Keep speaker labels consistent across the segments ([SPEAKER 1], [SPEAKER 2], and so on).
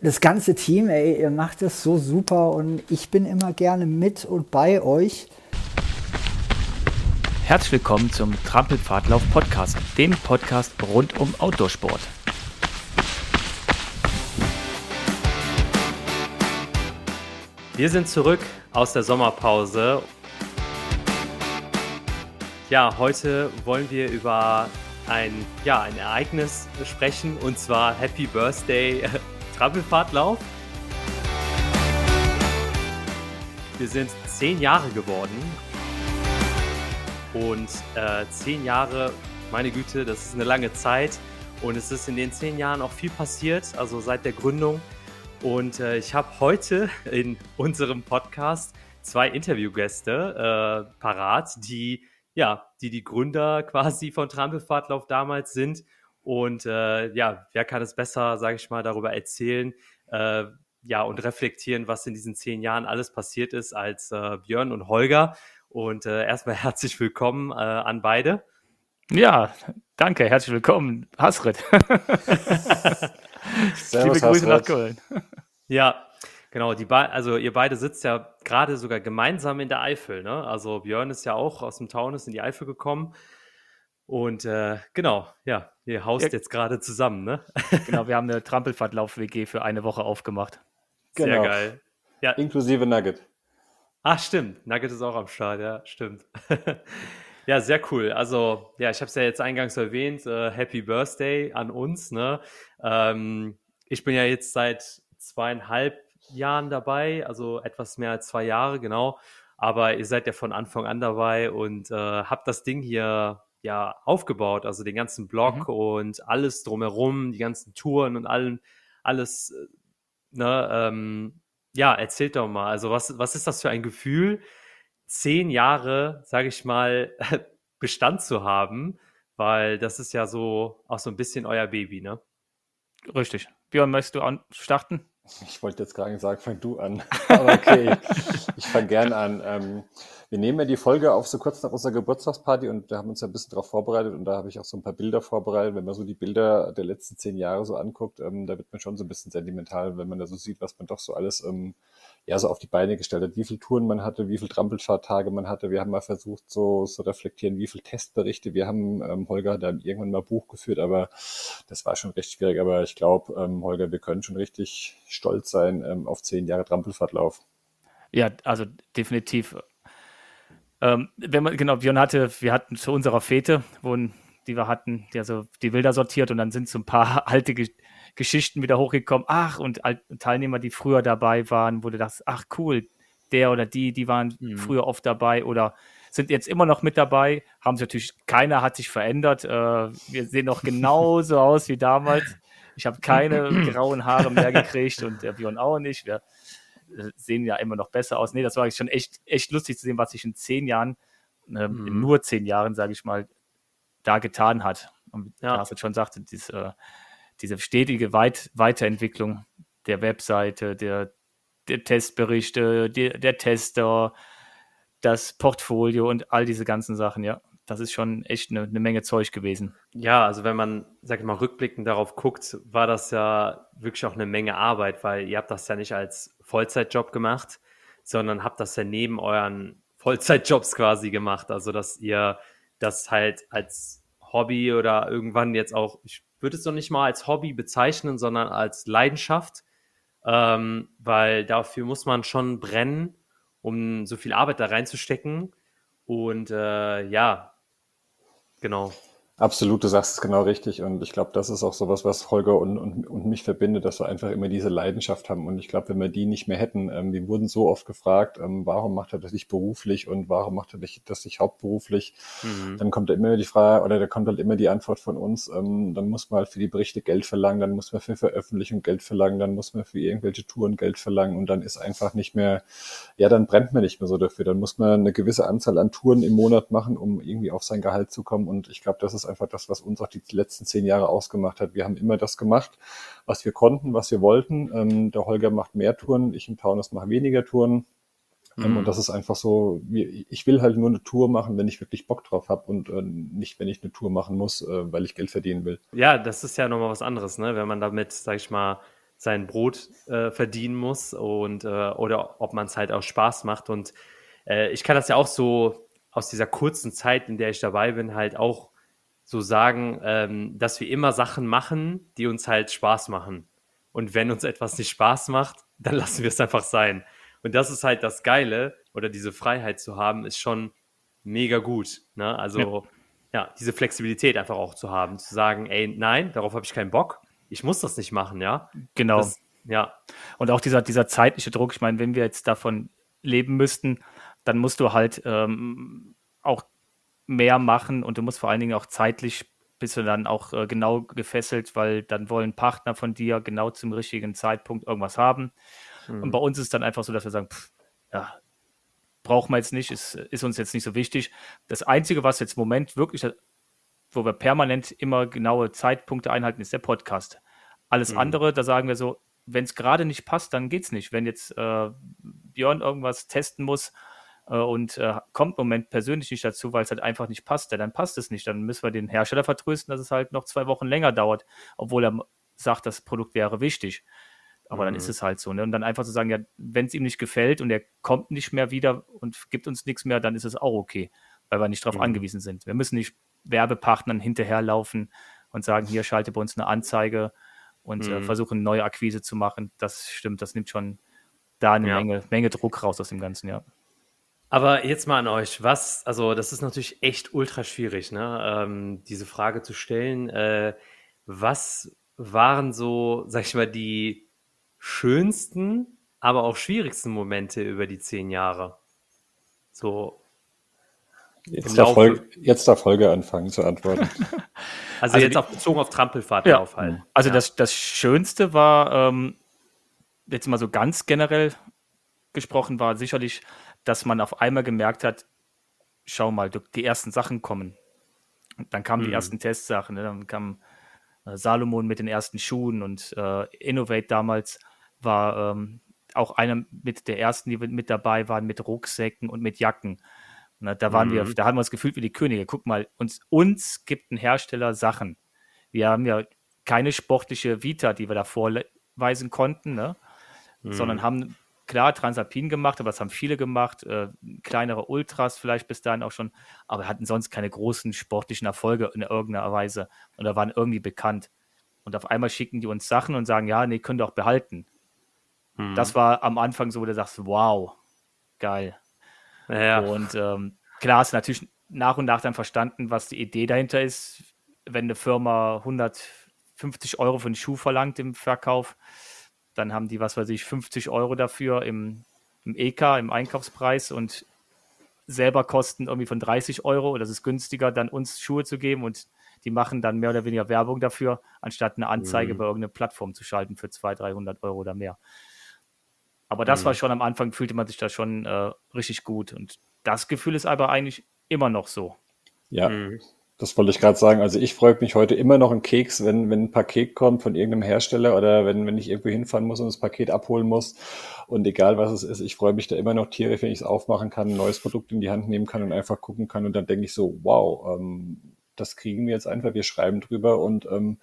[SPEAKER 1] das ganze Team, ey, ihr macht das so super und ich bin immer gerne mit und bei euch.
[SPEAKER 2] Herzlich willkommen zum Trampelpfadlauf Podcast, dem Podcast rund um Outdoorsport. Wir sind zurück aus der Sommerpause. Ja, heute wollen wir über ein, ja, ein Ereignis sprechen und zwar Happy Birthday Trampelpfadlauf. Wir sind zehn Jahre geworden und äh, zehn Jahre, meine Güte, das ist eine lange Zeit und es ist in den zehn Jahren auch viel passiert, also seit der Gründung. Und äh, ich habe heute in unserem Podcast zwei Interviewgäste äh, parat, die ja, die die Gründer quasi von Trampelfahrtlauf damals sind. Und äh, ja, wer kann es besser, sage ich mal, darüber erzählen, äh, ja, und reflektieren, was in diesen zehn Jahren alles passiert ist, als äh, Björn und Holger. Und äh, erstmal herzlich willkommen äh, an beide.
[SPEAKER 3] Ja, danke, herzlich willkommen, Hasrit. Liebe Grüße nach Köln.
[SPEAKER 2] Ja, Genau, die also ihr beide sitzt ja gerade sogar gemeinsam in der Eifel, ne? Also Björn ist ja auch aus dem Taunus in die Eifel gekommen. Und äh, genau, ja, ihr haust ja. jetzt gerade zusammen, ne?
[SPEAKER 3] Genau, wir haben eine Trampelfahrtlauf-WG für eine Woche aufgemacht.
[SPEAKER 2] Sehr genau. geil.
[SPEAKER 4] Ja. Inklusive Nugget.
[SPEAKER 2] Ach, stimmt. Nugget ist auch am Start, ja, stimmt. ja, sehr cool. Also, ja, ich habe es ja jetzt eingangs erwähnt. Äh, Happy Birthday an uns, ne? Ähm, ich bin ja jetzt seit zweieinhalb Jahren dabei, also etwas mehr als zwei Jahre, genau. Aber ihr seid ja von Anfang an dabei und äh, habt das Ding hier ja aufgebaut, also den ganzen Blog mhm. und alles drumherum, die ganzen Touren und allen, alles, äh, ne, ähm, ja, erzählt doch mal, also was, was ist das für ein Gefühl, zehn Jahre, sage ich mal, Bestand zu haben, weil das ist ja so auch so ein bisschen euer Baby, ne?
[SPEAKER 3] Richtig. Björn, möchtest du starten?
[SPEAKER 4] Ich wollte jetzt gerade sagen, fang du an. Aber okay, ich fange gern an. Ähm, wir nehmen ja die Folge auf so kurz nach unserer Geburtstagsparty und wir haben uns ja ein bisschen darauf vorbereitet und da habe ich auch so ein paar Bilder vorbereitet. Wenn man so die Bilder der letzten zehn Jahre so anguckt, ähm, da wird man schon so ein bisschen sentimental, wenn man da so sieht, was man doch so alles ähm, ja so auf die Beine gestellt hat, wie viele Touren man hatte, wie viele Trampelfahrttage man hatte. Wir haben mal versucht, so zu so reflektieren, wie viele Testberichte. Wir haben ähm, Holger dann irgendwann mal Buch geführt, aber das war schon recht schwierig. Aber ich glaube, ähm, Holger, wir können schon richtig stolz sein ähm, auf zehn Jahre Trampelfahrtlauf.
[SPEAKER 3] Ja, also definitiv. Ähm, wenn man, genau, Björn hatte, wir hatten zu unserer Fete, wo, die wir hatten, die, also die Bilder sortiert und dann sind so ein paar alte Geschichten wieder hochgekommen. Ach, und Teilnehmer, die früher dabei waren, wo du dachtest, ach cool, der oder die, die waren mhm. früher oft dabei oder sind jetzt immer noch mit dabei, haben sich natürlich, keiner hat sich verändert. Äh, wir sehen noch genauso aus wie damals. Ich habe keine grauen Haare mehr gekriegt und der Björn auch nicht. Wir äh, sehen ja immer noch besser aus. Nee, das war schon echt, echt lustig zu sehen, was sich in zehn Jahren, äh, mhm. in nur zehn Jahren, sage ich mal, da getan hat. Und ja. wie Hasid schon sagte, dieses, äh, diese stetige Weit Weiterentwicklung der Webseite, der, der Testberichte, der, der Tester, das Portfolio und all diese ganzen Sachen, ja. Das ist schon echt eine, eine, Menge Zeug gewesen.
[SPEAKER 2] Ja, also wenn man, sag ich mal, rückblickend darauf guckt, war das ja wirklich auch eine Menge Arbeit, weil ihr habt das ja nicht als Vollzeitjob gemacht, sondern habt das ja neben euren Vollzeitjobs quasi gemacht. Also dass ihr das halt als Hobby oder irgendwann jetzt auch, ich würde es noch nicht mal als Hobby bezeichnen, sondern als Leidenschaft, ähm, weil dafür muss man schon brennen, um so viel Arbeit da reinzustecken. Und äh, ja, genau.
[SPEAKER 4] Absolut, du sagst es genau richtig. Und ich glaube, das ist auch sowas, was Holger und, und, und mich verbindet, dass wir einfach immer diese Leidenschaft haben. Und ich glaube, wenn wir die nicht mehr hätten, ähm, wir wurden so oft gefragt, ähm, warum macht er das nicht beruflich und warum macht er das nicht hauptberuflich? Mhm. Dann kommt da immer die Frage, oder da kommt halt immer die Antwort von uns, ähm, dann muss man halt für die Berichte Geld verlangen, dann muss man für Veröffentlichung Geld verlangen, dann muss man für irgendwelche Touren Geld verlangen und dann ist einfach nicht mehr, ja, dann brennt man nicht mehr so dafür. Dann muss man eine gewisse Anzahl an Touren im Monat machen, um irgendwie auf sein Gehalt zu kommen. Und ich glaube, das ist einfach das, was uns auch die letzten zehn Jahre ausgemacht hat. Wir haben immer das gemacht, was wir konnten, was wir wollten. Ähm, der Holger macht mehr Touren, ich im Taunus mache weniger Touren. Ähm, mhm. Und das ist einfach so, ich will halt nur eine Tour machen, wenn ich wirklich Bock drauf habe und äh, nicht, wenn ich eine Tour machen muss, äh, weil ich Geld verdienen will.
[SPEAKER 2] Ja, das ist ja nochmal was anderes, ne? wenn man damit, sag ich mal, sein Brot äh, verdienen muss und äh, oder ob man es halt auch Spaß macht. Und ich kann das ja auch so aus dieser kurzen Zeit, in der ich dabei bin, halt auch so sagen, ähm, dass wir immer Sachen machen, die uns halt Spaß machen. Und wenn uns etwas nicht Spaß macht, dann lassen wir es einfach sein. Und das ist halt das Geile oder diese Freiheit zu haben, ist schon mega gut. Ne? Also ja. ja. diese Flexibilität einfach auch zu haben, zu sagen, ey, nein, darauf habe ich keinen Bock. Ich muss das nicht machen, ja.
[SPEAKER 3] Genau.
[SPEAKER 2] Das, ja.
[SPEAKER 3] Und auch dieser, dieser zeitliche Druck, ich meine, wenn wir jetzt davon leben müssten, dann musst du halt ähm, auch mehr machen und du musst vor allen Dingen auch zeitlich bist du dann auch äh, genau gefesselt, weil dann wollen Partner von dir genau zum richtigen Zeitpunkt irgendwas haben. Mhm. Und bei uns ist dann einfach so, dass wir sagen, pff, ja, brauchen wir jetzt nicht, ist, ist uns jetzt nicht so wichtig. Das Einzige, was jetzt im Moment wirklich, wo wir permanent immer genaue Zeitpunkte einhalten, ist der Podcast. Alles mhm. andere, da sagen wir so, wenn es gerade nicht passt, dann geht es nicht. Wenn jetzt äh, Björn irgendwas testen muss und äh, kommt im Moment persönlich nicht dazu, weil es halt einfach nicht passt, ja, dann passt es nicht. Dann müssen wir den Hersteller vertrösten, dass es halt noch zwei Wochen länger dauert, obwohl er sagt, das Produkt wäre wichtig. Aber mhm. dann ist mhm. es halt so. Ne? Und dann einfach zu sagen, ja, wenn es ihm nicht gefällt und er kommt nicht mehr wieder und gibt uns nichts mehr, dann ist es auch okay, weil wir nicht darauf mhm. angewiesen sind. Wir müssen nicht Werbepartnern hinterherlaufen und sagen, hier schalte bei uns eine Anzeige und äh, mhm. äh, versuchen neue Akquise zu machen. Das stimmt, das nimmt schon da eine ja. Menge, Menge Druck raus aus dem Ganzen, ja.
[SPEAKER 2] Aber jetzt mal an euch, was, also das ist natürlich echt ultra schwierig, ne? Ähm, diese Frage zu stellen. Äh, was waren so, sag ich mal, die schönsten, aber auch schwierigsten Momente über die zehn Jahre? So.
[SPEAKER 4] Jetzt, darf Folge, jetzt darf Folge anfangen zu antworten.
[SPEAKER 2] also, also, jetzt die, auf, bezogen auf Trampelfahrt ja, aufhalten.
[SPEAKER 3] Also ja. das, das Schönste war, ähm, jetzt mal so ganz generell gesprochen, war sicherlich, dass man auf einmal gemerkt hat, schau mal, die ersten Sachen kommen. Und dann kamen mhm. die ersten Testsachen, ne? dann kam äh, Salomon mit den ersten Schuhen und äh, Innovate damals war ähm, auch einer mit der ersten, die mit dabei waren, mit Rucksäcken und mit Jacken. Na, da waren mhm. wir, da haben wir uns gefühlt wie die Könige. Guck mal, uns, uns gibt ein Hersteller Sachen. Wir haben ja keine sportliche Vita, die wir da vorweisen konnten, ne? Mhm. sondern haben klar Transalpin gemacht, aber das haben viele gemacht, äh, kleinere Ultras vielleicht bis dahin auch schon, aber hatten sonst keine großen sportlichen Erfolge in irgendeiner Weise oder waren irgendwie bekannt. Und auf einmal schicken die uns Sachen und sagen, ja, nee, könnt ihr auch behalten. Mhm. Das war am Anfang so, wo du sagst, wow, geil. Ja. Und ähm, klar hast du natürlich nach und nach dann verstanden, was die Idee dahinter ist, wenn eine Firma 150 Euro für einen Schuh verlangt im Verkauf, dann haben die, was weiß ich, 50 Euro dafür im, im EK, im Einkaufspreis und selber kosten irgendwie von 30 Euro. Das ist günstiger, dann uns Schuhe zu geben und die machen dann mehr oder weniger Werbung dafür, anstatt eine Anzeige mhm. bei irgendeiner Plattform zu schalten für 200, 300 Euro oder mehr. Aber das mhm. war schon am Anfang, fühlte man sich da schon äh, richtig gut. Und das Gefühl ist aber eigentlich immer noch so.
[SPEAKER 4] Ja, mhm. Das wollte ich gerade sagen. Also ich freue mich heute immer noch einen Keks, wenn, wenn ein Paket kommt von irgendeinem Hersteller oder wenn, wenn ich irgendwo hinfahren muss und das Paket abholen muss. Und egal was es ist, ich freue mich da immer noch tierisch, wenn ich es aufmachen kann, ein neues Produkt in die Hand nehmen kann und einfach gucken kann. Und dann denke ich so, wow, ähm, das kriegen wir jetzt einfach, wir schreiben drüber und ähm,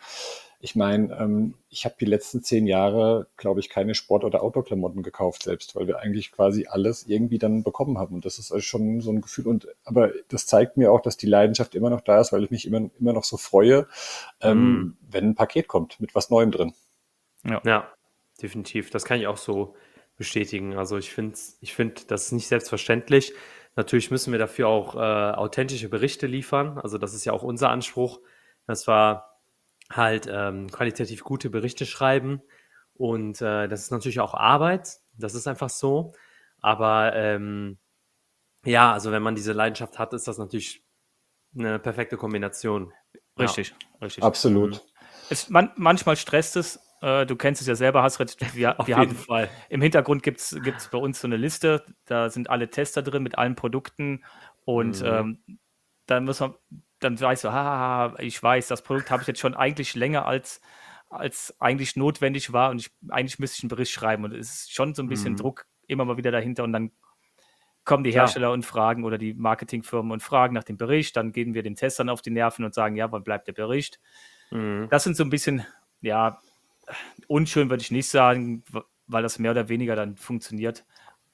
[SPEAKER 4] ich meine, ähm, ich habe die letzten zehn Jahre, glaube ich, keine Sport- oder Outdoor-Klamotten gekauft selbst, weil wir eigentlich quasi alles irgendwie dann bekommen haben. Und das ist also schon so ein Gefühl. Und aber das zeigt mir auch, dass die Leidenschaft immer noch da ist, weil ich mich immer, immer noch so freue, ähm, mm. wenn ein Paket kommt mit was Neuem drin.
[SPEAKER 2] Ja. ja, definitiv. Das kann ich auch so bestätigen. Also ich finde, ich finde, das ist nicht selbstverständlich. Natürlich müssen wir dafür auch äh, authentische Berichte liefern. Also das ist ja auch unser Anspruch. Das war halt ähm, qualitativ gute Berichte schreiben. Und äh, das ist natürlich auch Arbeit, das ist einfach so. Aber ähm, ja, also wenn man diese Leidenschaft hat, ist das natürlich eine perfekte Kombination.
[SPEAKER 3] Richtig, ja. richtig.
[SPEAKER 4] Absolut.
[SPEAKER 3] Es, man, manchmal stresst es. Äh, du kennst es ja selber, Hasret. Wir, Auf wir jeden haben, Fall. Im Hintergrund gibt es bei uns so eine Liste. Da sind alle Tester drin mit allen Produkten. Und mhm. ähm, dann muss man, dann weißt du, haha, ich weiß, das Produkt habe ich jetzt schon eigentlich länger als, als eigentlich notwendig war und ich, eigentlich müsste ich einen Bericht schreiben und es ist schon so ein bisschen mhm. Druck immer mal wieder dahinter und dann kommen die Hersteller ja. und fragen oder die Marketingfirmen und fragen nach dem Bericht, dann gehen wir den Testern auf die Nerven und sagen, ja, wann bleibt der Bericht? Mhm. Das sind so ein bisschen, ja, unschön würde ich nicht sagen, weil das mehr oder weniger dann funktioniert.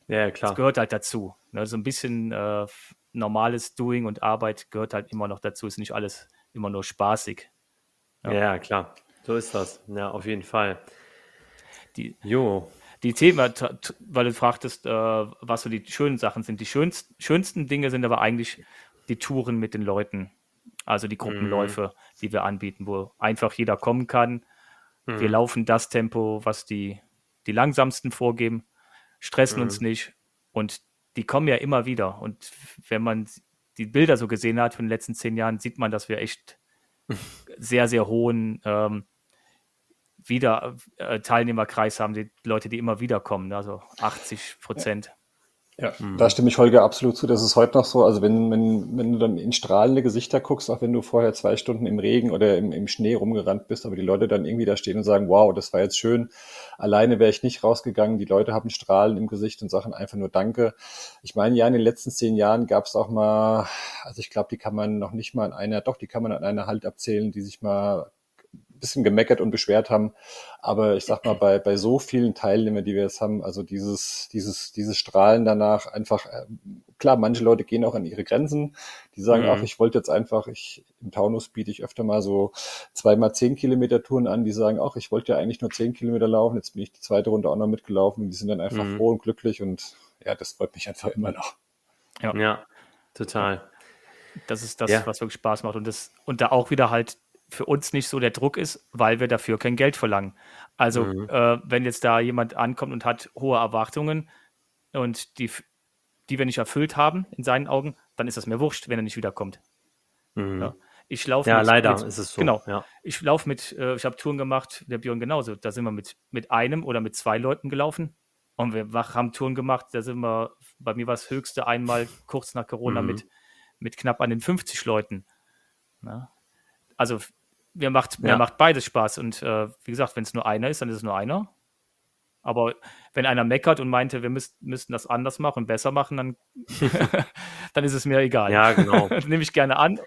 [SPEAKER 2] Ja, klar.
[SPEAKER 3] Das gehört halt dazu. Ne? So ein bisschen äh, normales Doing und Arbeit gehört halt immer noch dazu. Ist nicht alles immer nur spaßig.
[SPEAKER 2] Ja, ja klar. So ist das. Ja, auf jeden Fall.
[SPEAKER 3] Die, jo. Die Themen, weil du fragtest, äh, was so die schönen Sachen sind. Die schönsten, schönsten Dinge sind aber eigentlich die Touren mit den Leuten. Also die Gruppenläufe, mhm. die wir anbieten, wo einfach jeder kommen kann. Mhm. Wir laufen das Tempo, was die, die langsamsten vorgeben, stressen mhm. uns nicht und die kommen ja immer wieder. Und wenn man die Bilder so gesehen hat von den letzten zehn Jahren, sieht man, dass wir echt sehr, sehr hohen ähm, wieder äh, Teilnehmerkreis haben, die Leute, die immer wieder kommen, also 80 Prozent.
[SPEAKER 4] Ja, mhm. da stimme ich Holger absolut zu. Das ist heute noch so. Also wenn, wenn, wenn du dann in strahlende Gesichter guckst, auch wenn du vorher zwei Stunden im Regen oder im, im Schnee rumgerannt bist, aber die Leute dann irgendwie da stehen und sagen, wow, das war jetzt schön. Alleine wäre ich nicht rausgegangen. Die Leute haben Strahlen im Gesicht und sagen einfach nur Danke. Ich meine, ja, in den letzten zehn Jahren gab es auch mal, also ich glaube, die kann man noch nicht mal in einer, doch, die kann man an einer Hand abzählen, die sich mal bisschen gemeckert und beschwert haben. Aber ich sag mal, bei, bei so vielen Teilnehmern, die wir jetzt haben, also dieses, dieses, dieses Strahlen danach einfach, äh, klar, manche Leute gehen auch an ihre Grenzen. Die sagen mhm. auch, ich wollte jetzt einfach, ich, im Taunus biete ich öfter mal so zweimal zehn Kilometer Touren an, die sagen auch, ich wollte ja eigentlich nur zehn Kilometer laufen, jetzt bin ich die zweite Runde auch noch mitgelaufen und die sind dann einfach mhm. froh und glücklich und ja, das freut mich einfach immer noch.
[SPEAKER 2] Ja, ja total.
[SPEAKER 3] Das ist das, ja. was wirklich Spaß macht und das, und da auch wieder halt für uns nicht so der Druck ist, weil wir dafür kein Geld verlangen. Also mhm. äh, wenn jetzt da jemand ankommt und hat hohe Erwartungen und die, die wir nicht erfüllt haben in seinen Augen, dann ist das mir wurscht, wenn er nicht wiederkommt.
[SPEAKER 2] Mhm.
[SPEAKER 3] Ja. Ich laufe
[SPEAKER 2] ja,
[SPEAKER 3] mit,
[SPEAKER 2] leider
[SPEAKER 3] mit,
[SPEAKER 2] ist es so.
[SPEAKER 3] Genau.
[SPEAKER 2] Ja.
[SPEAKER 3] Ich laufe mit, äh, ich habe Touren gemacht, der Björn genauso. Da sind wir mit, mit einem oder mit zwei Leuten gelaufen. Und wir haben Touren gemacht, da sind wir, bei mir war es höchste einmal kurz nach Corona mhm. mit, mit knapp an den 50 Leuten. Ja. Also mir macht, mir macht beides Spaß. Und äh, wie gesagt, wenn es nur einer ist, dann ist es nur einer. Aber wenn einer meckert und meinte, wir müsst, müssten das anders machen und besser machen, dann, dann ist es mir egal.
[SPEAKER 2] Ja, genau.
[SPEAKER 3] nehme ich gerne an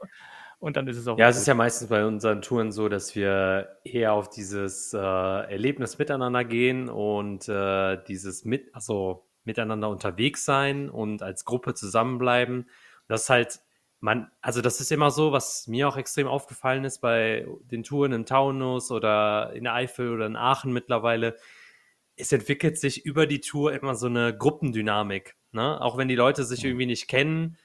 [SPEAKER 3] und dann ist es auch.
[SPEAKER 2] Ja, es ist ja meistens bei unseren Touren so, dass wir eher auf dieses äh, Erlebnis miteinander gehen und äh, dieses mit, also miteinander unterwegs sein und als Gruppe zusammenbleiben. Das ist halt man, also das ist immer so, was mir auch extrem aufgefallen ist bei den Touren im Taunus oder in der Eifel oder in Aachen mittlerweile. Es entwickelt sich über die Tour immer so eine Gruppendynamik. Ne? Auch wenn die Leute sich irgendwie nicht kennen,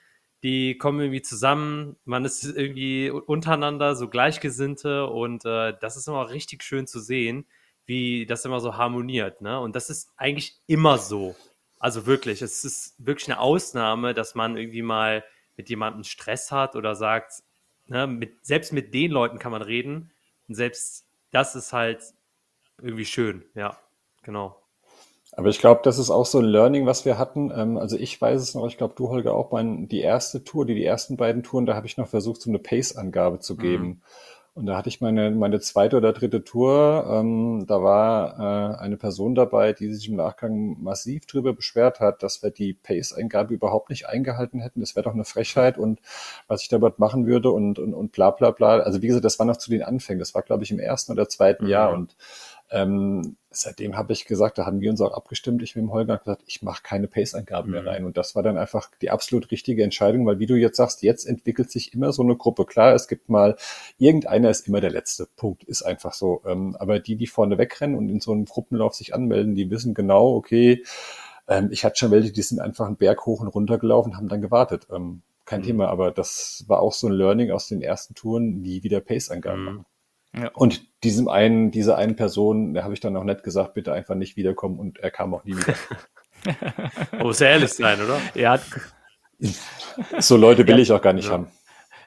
[SPEAKER 2] die kommen irgendwie zusammen, man ist irgendwie untereinander so Gleichgesinnte und äh, das ist immer richtig schön zu sehen, wie das immer so harmoniert. Ne? Und das ist eigentlich immer so. Also wirklich, es ist wirklich eine Ausnahme, dass man irgendwie mal mit jemandem Stress hat oder sagt, ne, mit, selbst mit den Leuten kann man reden. Und selbst das ist halt irgendwie schön, ja, genau.
[SPEAKER 4] Aber ich glaube, das ist auch so ein Learning, was wir hatten. Ähm, also ich weiß es noch, ich glaube, du, Holger, auch mein, die erste Tour, die, die ersten beiden Touren, da habe ich noch versucht, so eine Pace-Angabe zu geben. Mhm. Und da hatte ich meine, meine zweite oder dritte Tour. Ähm, da war äh, eine Person dabei, die sich im Nachgang massiv drüber beschwert hat, dass wir die Pace-Eingabe überhaupt nicht eingehalten hätten. Das wäre doch eine Frechheit und was ich damit machen würde und, und, und bla bla bla. Also wie gesagt, das war noch zu den Anfängen. Das war, glaube ich, im ersten oder zweiten mhm. Jahr. Und ähm, seitdem habe ich gesagt, da haben wir uns auch abgestimmt, ich mit dem Holger gesagt, ich mache keine Pace-Eingaben mhm. mehr rein. Und das war dann einfach die absolut richtige Entscheidung, weil wie du jetzt sagst, jetzt entwickelt sich immer so eine Gruppe. Klar, es gibt mal, irgendeiner ist immer der Letzte. Punkt, ist einfach so. Ähm, aber die, die vorne wegrennen und in so einem Gruppenlauf sich anmelden, die wissen genau, okay, ähm, ich hatte schon welche, die sind einfach einen Berg hoch und runter gelaufen, haben dann gewartet. Ähm, kein mhm. Thema, aber das war auch so ein Learning aus den ersten Touren, nie wieder Pace-Eingaben mhm. machen. Ja. Und diesem einen, dieser einen Person, da habe ich dann auch nett gesagt, bitte einfach nicht wiederkommen und er kam auch nie wieder.
[SPEAKER 2] oh, muss ja ehrlich sein, oder?
[SPEAKER 3] Ja.
[SPEAKER 4] So Leute will ja, ich auch gar nicht ja. haben.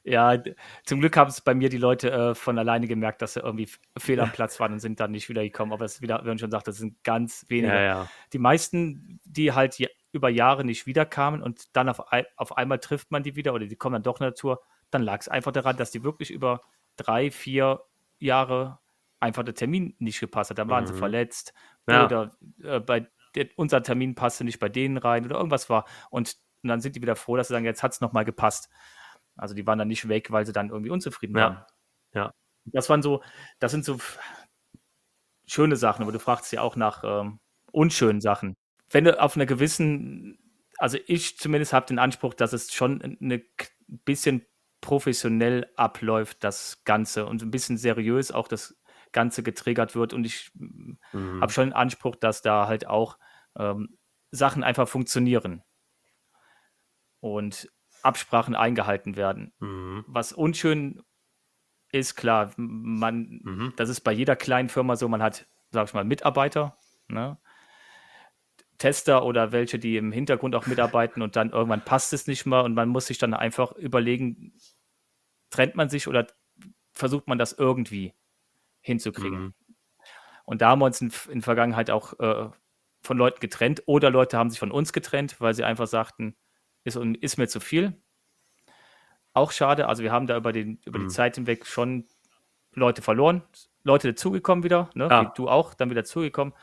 [SPEAKER 3] Ja, zum Glück haben es bei mir die Leute äh, von alleine gemerkt, dass sie irgendwie fehl am Platz waren und sind dann nicht wiedergekommen. Aber es ist wieder, wie man schon sagt, das sind ganz wenige.
[SPEAKER 2] Ja,
[SPEAKER 3] die meisten, die halt über Jahre nicht wiederkamen und dann auf, auf einmal trifft man die wieder oder die kommen dann doch in der Tour, dann lag es einfach daran, dass die wirklich über drei, vier Jahre einfach der Termin nicht gepasst hat. Da waren mhm. sie verletzt ja. oder äh, bei der, unser Termin passte nicht bei denen rein oder irgendwas war. Und, und dann sind die wieder froh, dass sie sagen, jetzt hat es nochmal gepasst. Also die waren dann nicht weg, weil sie dann irgendwie unzufrieden
[SPEAKER 2] ja.
[SPEAKER 3] waren. Ja. Das waren so, das sind so schöne Sachen, aber du fragst ja auch nach ähm, unschönen Sachen. Wenn du auf einer gewissen, also ich zumindest habe den Anspruch, dass es schon ein bisschen professionell abläuft, das Ganze und ein bisschen seriös auch das Ganze getriggert wird. Und ich mhm. habe schon den Anspruch, dass da halt auch ähm, Sachen einfach funktionieren und Absprachen eingehalten werden. Mhm. Was unschön ist, klar, man, mhm. das ist bei jeder kleinen Firma so, man hat, sag ich mal, Mitarbeiter, ne? Tester oder welche, die im Hintergrund auch mitarbeiten und dann irgendwann passt es nicht mehr und man muss sich dann einfach überlegen, trennt man sich oder versucht man das irgendwie hinzukriegen. Mhm. Und da haben wir uns in, in Vergangenheit auch äh, von Leuten getrennt oder Leute haben sich von uns getrennt, weil sie einfach sagten, ist, ist mir zu viel. Auch schade, also wir haben da über, den, über mhm. die Zeit hinweg schon Leute verloren, Leute dazugekommen wieder, ne? Ja. du auch, dann wieder zugekommen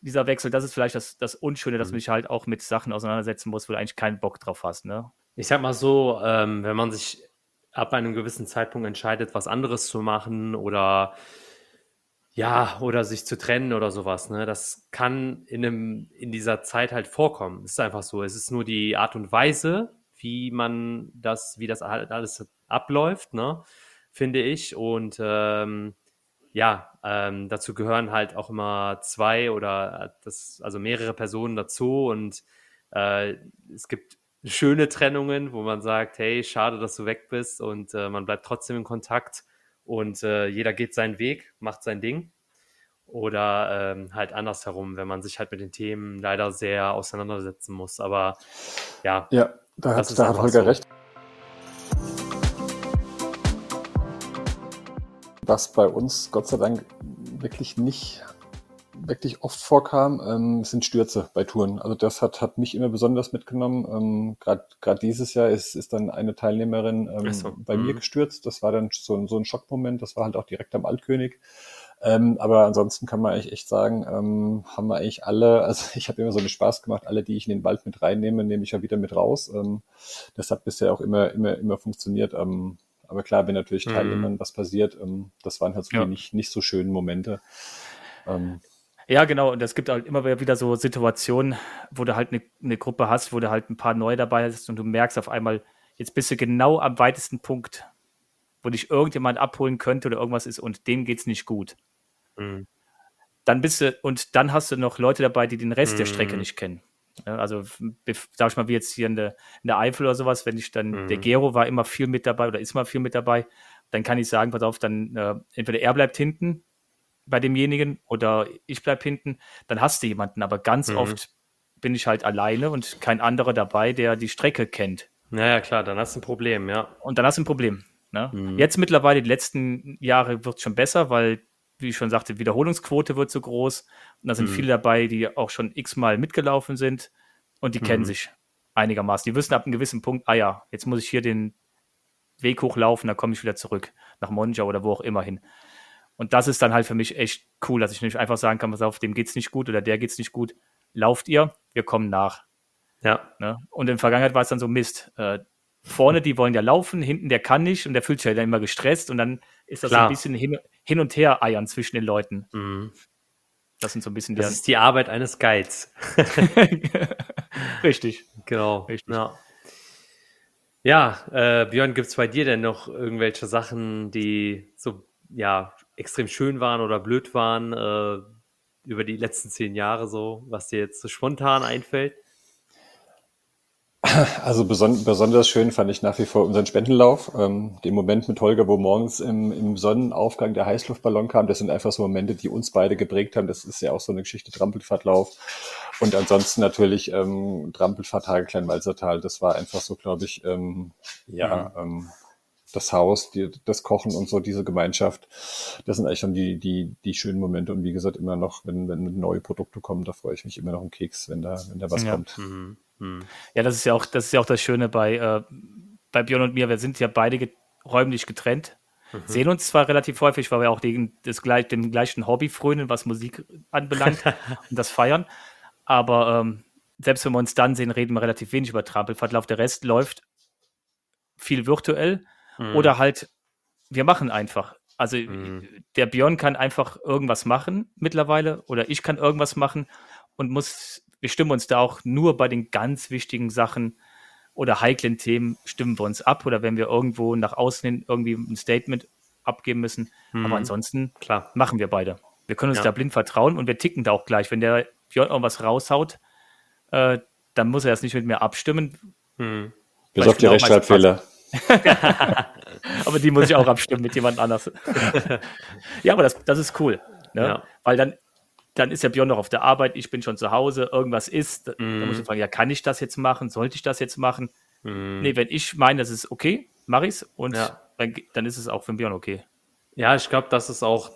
[SPEAKER 3] dieser Wechsel, das ist vielleicht das, das Unschöne, dass mhm. man sich halt auch mit Sachen auseinandersetzen muss, wo du eigentlich keinen Bock drauf hast. Ne?
[SPEAKER 2] Ich sag mal so, ähm, wenn man sich ab einem gewissen Zeitpunkt entscheidet, was anderes zu machen oder ja, oder sich zu trennen oder sowas, ne? Das kann in, einem, in dieser Zeit halt vorkommen. Es ist einfach so. Es ist nur die Art und Weise, wie man das, wie das halt alles abläuft, ne? Finde ich. Und ähm, ja, ähm, dazu gehören halt auch immer zwei oder das, also mehrere Personen dazu und äh, es gibt schöne Trennungen, wo man sagt, hey, schade, dass du weg bist und äh, man bleibt trotzdem in Kontakt und äh, jeder geht seinen Weg, macht sein Ding. Oder ähm, halt andersherum, wenn man sich halt mit den Themen leider sehr auseinandersetzen muss. Aber ja.
[SPEAKER 4] Ja, da hat, da hat Holger so. recht. Was bei uns Gott sei Dank wirklich nicht wirklich oft vorkam, ähm, sind Stürze bei Touren. Also das hat, hat mich immer besonders mitgenommen. Ähm, Gerade dieses Jahr ist, ist dann eine Teilnehmerin ähm, so. bei mhm. mir gestürzt. Das war dann so, so ein Schockmoment. Das war halt auch direkt am Altkönig. Ähm, aber ansonsten kann man eigentlich echt sagen, ähm, haben wir eigentlich alle, also ich habe immer so einen Spaß gemacht, alle, die ich in den Wald mit reinnehme, nehme ich ja wieder mit raus. Ähm, das hat bisher auch immer, immer, immer funktioniert. Ähm, aber klar, wenn natürlich Teilnehmern mhm. was passiert, ähm, das waren halt so ja. die nicht, nicht so schönen Momente.
[SPEAKER 3] Ähm, ja, genau. Und es gibt halt immer wieder so Situationen, wo du halt eine, eine Gruppe hast, wo du halt ein paar neue dabei hast und du merkst auf einmal, jetzt bist du genau am weitesten Punkt, wo dich irgendjemand abholen könnte oder irgendwas ist und dem geht es nicht gut. Mhm. Dann bist du, und dann hast du noch Leute dabei, die den Rest mhm. der Strecke mhm. nicht kennen. Also, sag ich mal, wie jetzt hier in der, in der Eifel oder sowas, wenn ich dann, mhm. der Gero war immer viel mit dabei oder ist mal viel mit dabei, dann kann ich sagen, pass auf, dann äh, entweder er bleibt hinten bei demjenigen oder ich bleib hinten, dann hast du jemanden. Aber ganz mhm. oft bin ich halt alleine und kein anderer dabei, der die Strecke kennt.
[SPEAKER 2] Naja, klar, dann hast du ein Problem, ja.
[SPEAKER 3] Und dann hast du ein Problem. Ne? Mhm. Jetzt mittlerweile, die letzten Jahre wird es schon besser, weil wie ich schon sagte, Wiederholungsquote wird so groß. Und da sind mhm. viele dabei, die auch schon x-mal mitgelaufen sind und die mhm. kennen sich einigermaßen. Die wissen ab einem gewissen Punkt, ah ja, jetzt muss ich hier den Weg hochlaufen, dann komme ich wieder zurück nach Monja oder wo auch immer hin. Und das ist dann halt für mich echt cool, dass ich nicht einfach sagen kann, pass auf, dem geht's nicht gut oder der geht's nicht gut. Lauft ihr, wir kommen nach. Ja. Ne? Und in der Vergangenheit war es dann so Mist. Äh, vorne, die wollen ja laufen, hinten der kann nicht und der fühlt sich halt dann immer gestresst und dann ist das Klar. ein bisschen hin, hin, und her eiern zwischen den Leuten. Mhm.
[SPEAKER 2] Das sind so ein bisschen die. Das ist die Arbeit eines Guides.
[SPEAKER 3] Richtig.
[SPEAKER 2] Genau. Richtig. Ja, ja äh, Björn, gibt es bei dir denn noch irgendwelche Sachen, die so ja extrem schön waren oder blöd waren äh, über die letzten zehn Jahre so, was dir jetzt so spontan einfällt?
[SPEAKER 4] Also beson besonders schön fand ich nach wie vor unseren Spendenlauf. Ähm, den Moment mit Holger, wo morgens im, im Sonnenaufgang der Heißluftballon kam, das sind einfach so Momente, die uns beide geprägt haben. Das ist ja auch so eine Geschichte Trampelfahrtlauf. Und ansonsten natürlich ähm, Trampelfahrt Tage Kleinwalsertal. Das war einfach so, glaube ich, ähm, ja, mhm. ähm, das Haus, die, das Kochen und so, diese Gemeinschaft. Das sind eigentlich schon die, die, die schönen Momente. Und wie gesagt, immer noch, wenn, wenn neue Produkte kommen, da freue ich mich immer noch um Keks, wenn da, wenn da was ja. kommt. Mhm.
[SPEAKER 3] Hm. Ja, das ist ja auch, das ist ja auch das Schöne bei, äh, bei Björn und mir. Wir sind ja beide get räumlich getrennt. Mhm. Sehen uns zwar relativ häufig, weil wir auch den, das gleich, dem gleichen Hobby frönen, was Musik anbelangt und das feiern. Aber ähm, selbst wenn wir uns dann sehen, reden wir relativ wenig über Trampelfahrtlauf. Der Rest läuft viel virtuell mhm. oder halt, wir machen einfach. Also mhm. der Björn kann einfach irgendwas machen mittlerweile oder ich kann irgendwas machen und muss, wir stimmen uns da auch nur bei den ganz wichtigen Sachen oder heiklen Themen stimmen wir uns ab oder wenn wir irgendwo nach außen hin irgendwie ein Statement abgeben müssen. Mhm. Aber ansonsten Klar. machen wir beide. Wir können uns ja. da blind vertrauen und wir ticken da auch gleich. Wenn der Björn irgendwas raushaut, äh, dann muss er das nicht mit mir abstimmen.
[SPEAKER 4] Mhm. Bis auf die Rechtschreibfehler.
[SPEAKER 3] aber die muss ich auch abstimmen mit jemand anders. ja, aber das, das ist cool. Ne? Ja. Weil dann, dann ist ja Björn noch auf der Arbeit, ich bin schon zu Hause, irgendwas ist. Mm. Da muss ich fragen, ja, kann ich das jetzt machen? Sollte ich das jetzt machen? Mm. Nee, wenn ich meine, das ist okay, mache ich es und ja. dann, dann ist es auch für Björn okay.
[SPEAKER 2] Ja, ich glaube, das ist auch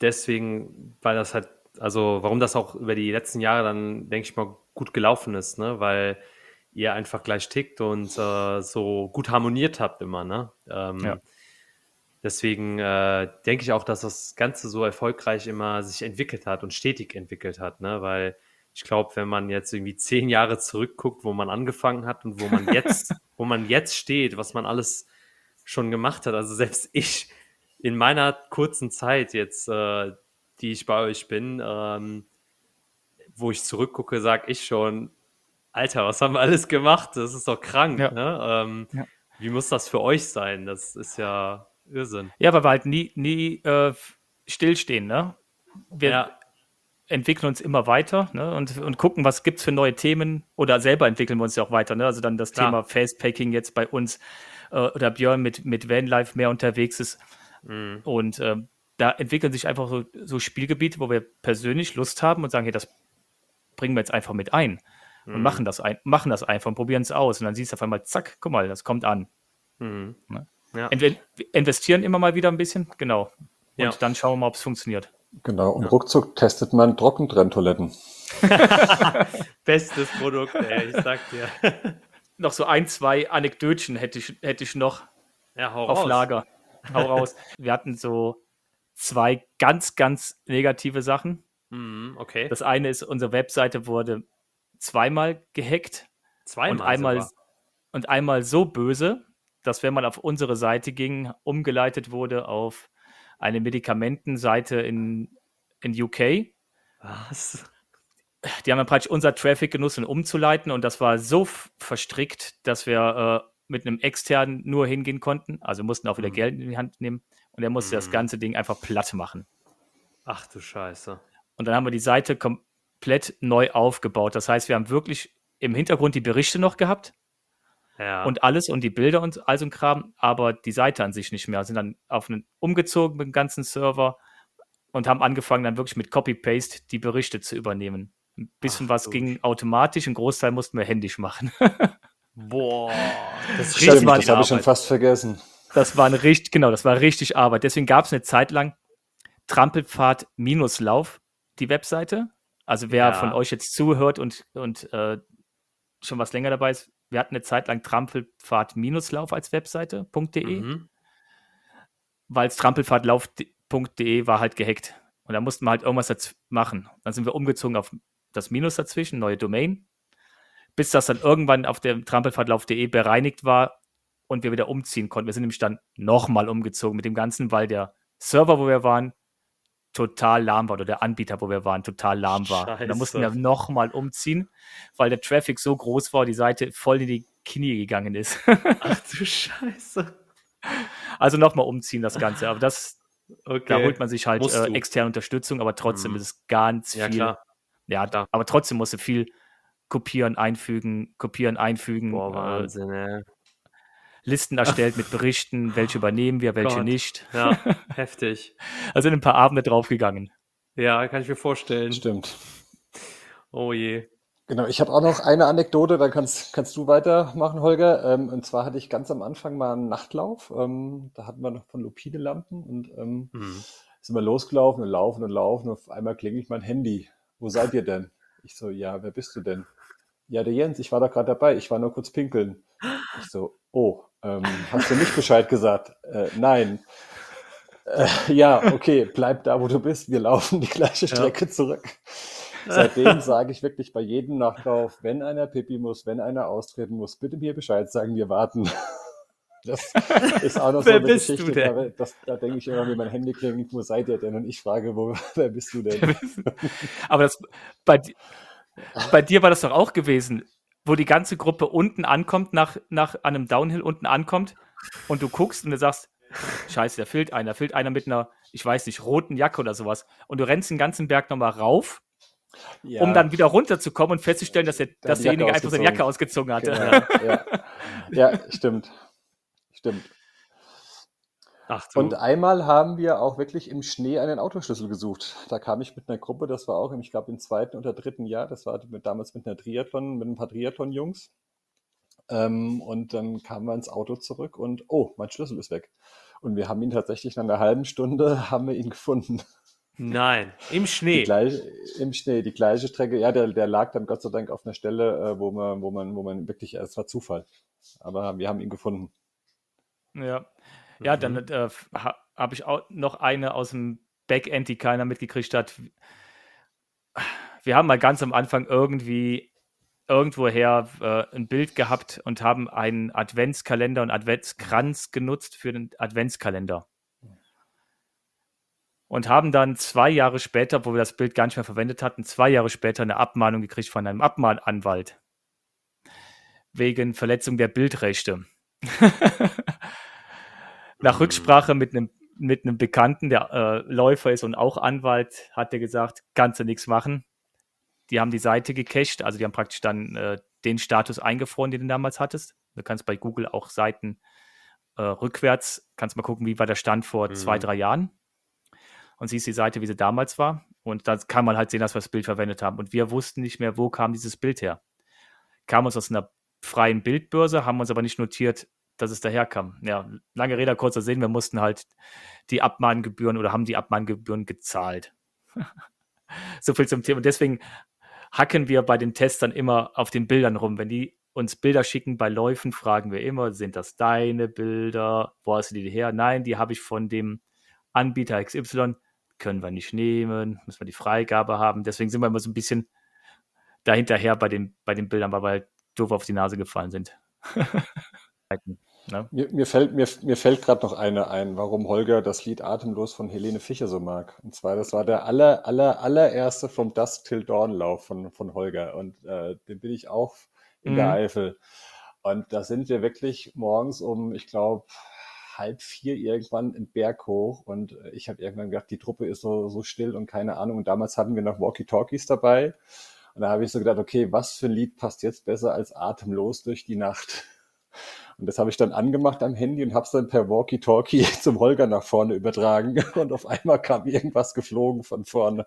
[SPEAKER 2] deswegen, weil das halt, also warum das auch über die letzten Jahre dann, denke ich mal, gut gelaufen ist, ne? Weil ihr einfach gleich tickt und äh, so gut harmoniert habt immer, ne? Ähm, ja. Deswegen äh, denke ich auch, dass das Ganze so erfolgreich immer sich entwickelt hat und stetig entwickelt hat, ne? Weil ich glaube, wenn man jetzt irgendwie zehn Jahre zurückguckt, wo man angefangen hat und wo man jetzt, wo man jetzt steht, was man alles schon gemacht hat, also selbst ich in meiner kurzen Zeit jetzt, äh, die ich bei euch bin, ähm, wo ich zurückgucke, sage ich schon, Alter, was haben wir alles gemacht? Das ist doch krank. Ja. Ne? Ähm, ja. Wie muss das für euch sein? Das ist ja Irrsinn.
[SPEAKER 3] Ja, weil wir halt nie, nie äh, stillstehen. Ne? Wir ja. entwickeln uns immer weiter ne? und, und gucken, was gibt es für neue Themen oder selber entwickeln wir uns ja auch weiter. Ne? Also dann das Klar. Thema Fastpacking jetzt bei uns äh, oder Björn mit, mit Vanlife mehr unterwegs ist. Mhm. Und äh, da entwickeln sich einfach so, so Spielgebiete, wo wir persönlich Lust haben und sagen, hey, das bringen wir jetzt einfach mit ein und mhm. machen, das ein, machen das einfach und probieren es aus. Und dann siehst du auf einmal, zack, guck mal, das kommt an. Mhm. Ne? Ja. investieren immer mal wieder ein bisschen, genau. Und ja. dann schauen wir mal, ob es funktioniert.
[SPEAKER 4] Genau, und ja. ruckzuck testet man Trockentrenntoiletten.
[SPEAKER 2] Bestes Produkt, ey, ich sag dir.
[SPEAKER 3] noch so ein, zwei Anekdötchen hätte ich, hätte ich noch ja, auf raus. Lager. Hau raus. Wir hatten so zwei ganz, ganz negative Sachen.
[SPEAKER 2] Mm, okay.
[SPEAKER 3] Das eine ist, unsere Webseite wurde zweimal gehackt. Zweimal. Und einmal, und einmal so böse, dass wenn man auf unsere Seite ging, umgeleitet wurde auf eine Medikamentenseite in, in UK.
[SPEAKER 2] Was?
[SPEAKER 3] Die haben dann praktisch unser Traffic genutzt, um umzuleiten und das war so verstrickt, dass wir äh, mit einem externen nur hingehen konnten. Also mussten auch wieder mhm. Geld in die Hand nehmen und er musste mhm. das ganze Ding einfach platt machen.
[SPEAKER 2] Ach du Scheiße.
[SPEAKER 3] Und dann haben wir die Seite komplett neu aufgebaut. Das heißt, wir haben wirklich im Hintergrund die Berichte noch gehabt. Ja. Und alles und die Bilder und all so ein Kram, aber die Seite an sich nicht mehr. Sind dann auf einen umgezogen mit dem ganzen Server und haben angefangen, dann wirklich mit Copy-Paste die Berichte zu übernehmen. Ein bisschen Ach, was ging automatisch, ein Großteil mussten wir händisch machen.
[SPEAKER 2] Boah,
[SPEAKER 4] das, Stimmt, das habe ich schon fast vergessen.
[SPEAKER 3] Das war eine richtig, genau, das war richtig Arbeit. Deswegen gab es eine Zeit lang Trampelpfad Minuslauf, die Webseite. Also wer ja. von euch jetzt zuhört und, und äh, schon was länger dabei ist, wir hatten eine Zeit lang Trampelpfad-Lauf als Webseite.de, mhm. weil Trampelpfadlauf.de war halt gehackt. Und da mussten wir halt irgendwas machen. Dann sind wir umgezogen auf das Minus dazwischen, neue Domain bis das dann irgendwann auf dem Trampelfahrtlauf.de bereinigt war und wir wieder umziehen konnten. Wir sind nämlich dann nochmal umgezogen mit dem Ganzen, weil der Server, wo wir waren, total lahm war oder der Anbieter, wo wir waren, total lahm war. Da mussten wir nochmal umziehen, weil der Traffic so groß war, die Seite voll in die Knie gegangen ist.
[SPEAKER 2] Ach du Scheiße.
[SPEAKER 3] Also nochmal umziehen das Ganze. Aber das, okay. da holt man sich halt äh, externe Unterstützung, aber trotzdem mhm. ist es ganz ja, viel. Klar. Ja, da, aber trotzdem musste viel kopieren, einfügen, kopieren, einfügen.
[SPEAKER 2] Boah, äh, Wahnsinn, äh,
[SPEAKER 3] Listen erstellt mit Berichten, welche übernehmen wir, welche Gott. nicht.
[SPEAKER 2] Ja, heftig.
[SPEAKER 3] Also ein paar Abende draufgegangen.
[SPEAKER 2] Ja, kann ich mir vorstellen.
[SPEAKER 4] Stimmt.
[SPEAKER 2] Oh je.
[SPEAKER 4] Genau, ich habe auch noch eine Anekdote, dann kannst, kannst du weitermachen, Holger. Ähm, und zwar hatte ich ganz am Anfang mal einen Nachtlauf. Ähm, da hatten wir noch von Lupine Lampen und ähm, mhm. sind wir losgelaufen und laufen und laufen. Und auf einmal klingelt mein Handy. Wo seid ihr denn? Ich so, ja, wer bist du denn? Ja, der Jens, ich war da gerade dabei, ich war nur kurz pinkeln. Ich so, oh, ähm, hast du nicht Bescheid gesagt? Äh, nein. Äh, ja, okay, bleib da, wo du bist. Wir laufen die gleiche Strecke ja. zurück. Seitdem sage ich wirklich bei jedem Nachlauf, wenn einer pipi muss, wenn einer austreten muss, bitte mir Bescheid sagen, wir warten. Das ist auch noch so eine Geschichte. Da, das, da denke ich immer, wie mein Handy klingelt, wo seid ihr denn? Und ich frage, wo, wer bist du denn?
[SPEAKER 3] Aber das, bei, bei dir war das doch auch gewesen, wo die ganze Gruppe unten ankommt, nach, nach einem Downhill unten ankommt und du guckst und du sagst, scheiße, da fehlt einer, da fehlt einer mit einer, ich weiß nicht, roten Jacke oder sowas. Und du rennst den ganzen Berg nochmal rauf ja. um dann wieder runterzukommen und festzustellen, dass, der, dass derjenige einfach seine Jacke ausgezogen hatte.
[SPEAKER 4] Genau. Ja. ja, stimmt. Stimmt. Ach, und einmal haben wir auch wirklich im Schnee einen Autoschlüssel gesucht. Da kam ich mit einer Gruppe, das war auch, ich glaube, im zweiten oder dritten Jahr, das war mit, damals mit einer Triathlon, mit ein paar Triathlon-Jungs. Ähm, und dann kamen wir ins Auto zurück und, oh, mein Schlüssel ist weg. Und wir haben ihn tatsächlich nach einer halben Stunde, haben wir ihn gefunden.
[SPEAKER 2] Nein, im Schnee.
[SPEAKER 4] Gleiche, Im Schnee, die gleiche Strecke. Ja, der, der lag dann Gott sei Dank auf einer Stelle, äh, wo man, wo man, wo man wirklich, es war Zufall. Aber wir haben ihn gefunden.
[SPEAKER 3] Ja, ja, mhm. dann äh, habe ich auch noch eine aus dem Backend, die keiner mitgekriegt hat. Wir haben mal ganz am Anfang irgendwie irgendwoher äh, ein Bild gehabt und haben einen Adventskalender und Adventskranz genutzt für den Adventskalender und haben dann zwei Jahre später, wo wir das Bild gar nicht mehr verwendet hatten, zwei Jahre später eine Abmahnung gekriegt von einem Abmahnanwalt wegen Verletzung der Bildrechte. Nach. Rücksprache mit einem, mit einem Bekannten, der äh, Läufer ist und auch Anwalt, hat er gesagt, kannst du nichts machen. Die haben die Seite gecached, also die haben praktisch dann äh, den Status eingefroren, den du damals hattest. Du kannst bei Google auch Seiten äh, rückwärts, kannst mal gucken, wie war der Stand vor mhm. zwei, drei Jahren und siehst die Seite, wie sie damals war. Und da kann man halt sehen, dass wir das Bild verwendet haben. Und wir wussten nicht mehr, wo kam dieses Bild her. Kam uns aus einer freien Bildbörse, haben uns aber nicht notiert, dass es daherkam. Ja, lange Rede, kurzer Sinn, wir mussten halt die Abmahngebühren oder haben die Abmahngebühren gezahlt. so viel zum Thema. Und deswegen hacken wir bei den Testern immer auf den Bildern rum. Wenn die uns Bilder schicken bei Läufen, fragen wir immer, sind das deine Bilder? Wo hast du die her? Nein, die habe ich von dem Anbieter XY können wir nicht nehmen, müssen wir die Freigabe haben. Deswegen sind wir immer so ein bisschen dahinterher bei den, bei den Bildern, weil wir halt doof auf die Nase gefallen sind.
[SPEAKER 4] ne? mir, mir, fällt, mir, mir fällt gerade noch eine ein, warum Holger das Lied Atemlos von Helene Fischer so mag. Und zwar, das war der aller, aller, allererste From Dusk Till Dawn Lauf von, von Holger. Und äh, den bin ich auch in mhm. der Eifel. Und da sind wir wirklich morgens um, ich glaube, halb vier irgendwann einen Berg hoch und äh, ich habe irgendwann gedacht, die Truppe ist so, so still und keine Ahnung. Und damals hatten wir noch Walkie-Talkies dabei. Und da habe ich so gedacht, okay, was für ein Lied passt jetzt besser als atemlos durch die Nacht? Und das habe ich dann angemacht am Handy und habe es dann per Walkie-Talkie zum Holger nach vorne übertragen. Und auf einmal kam irgendwas geflogen von vorne.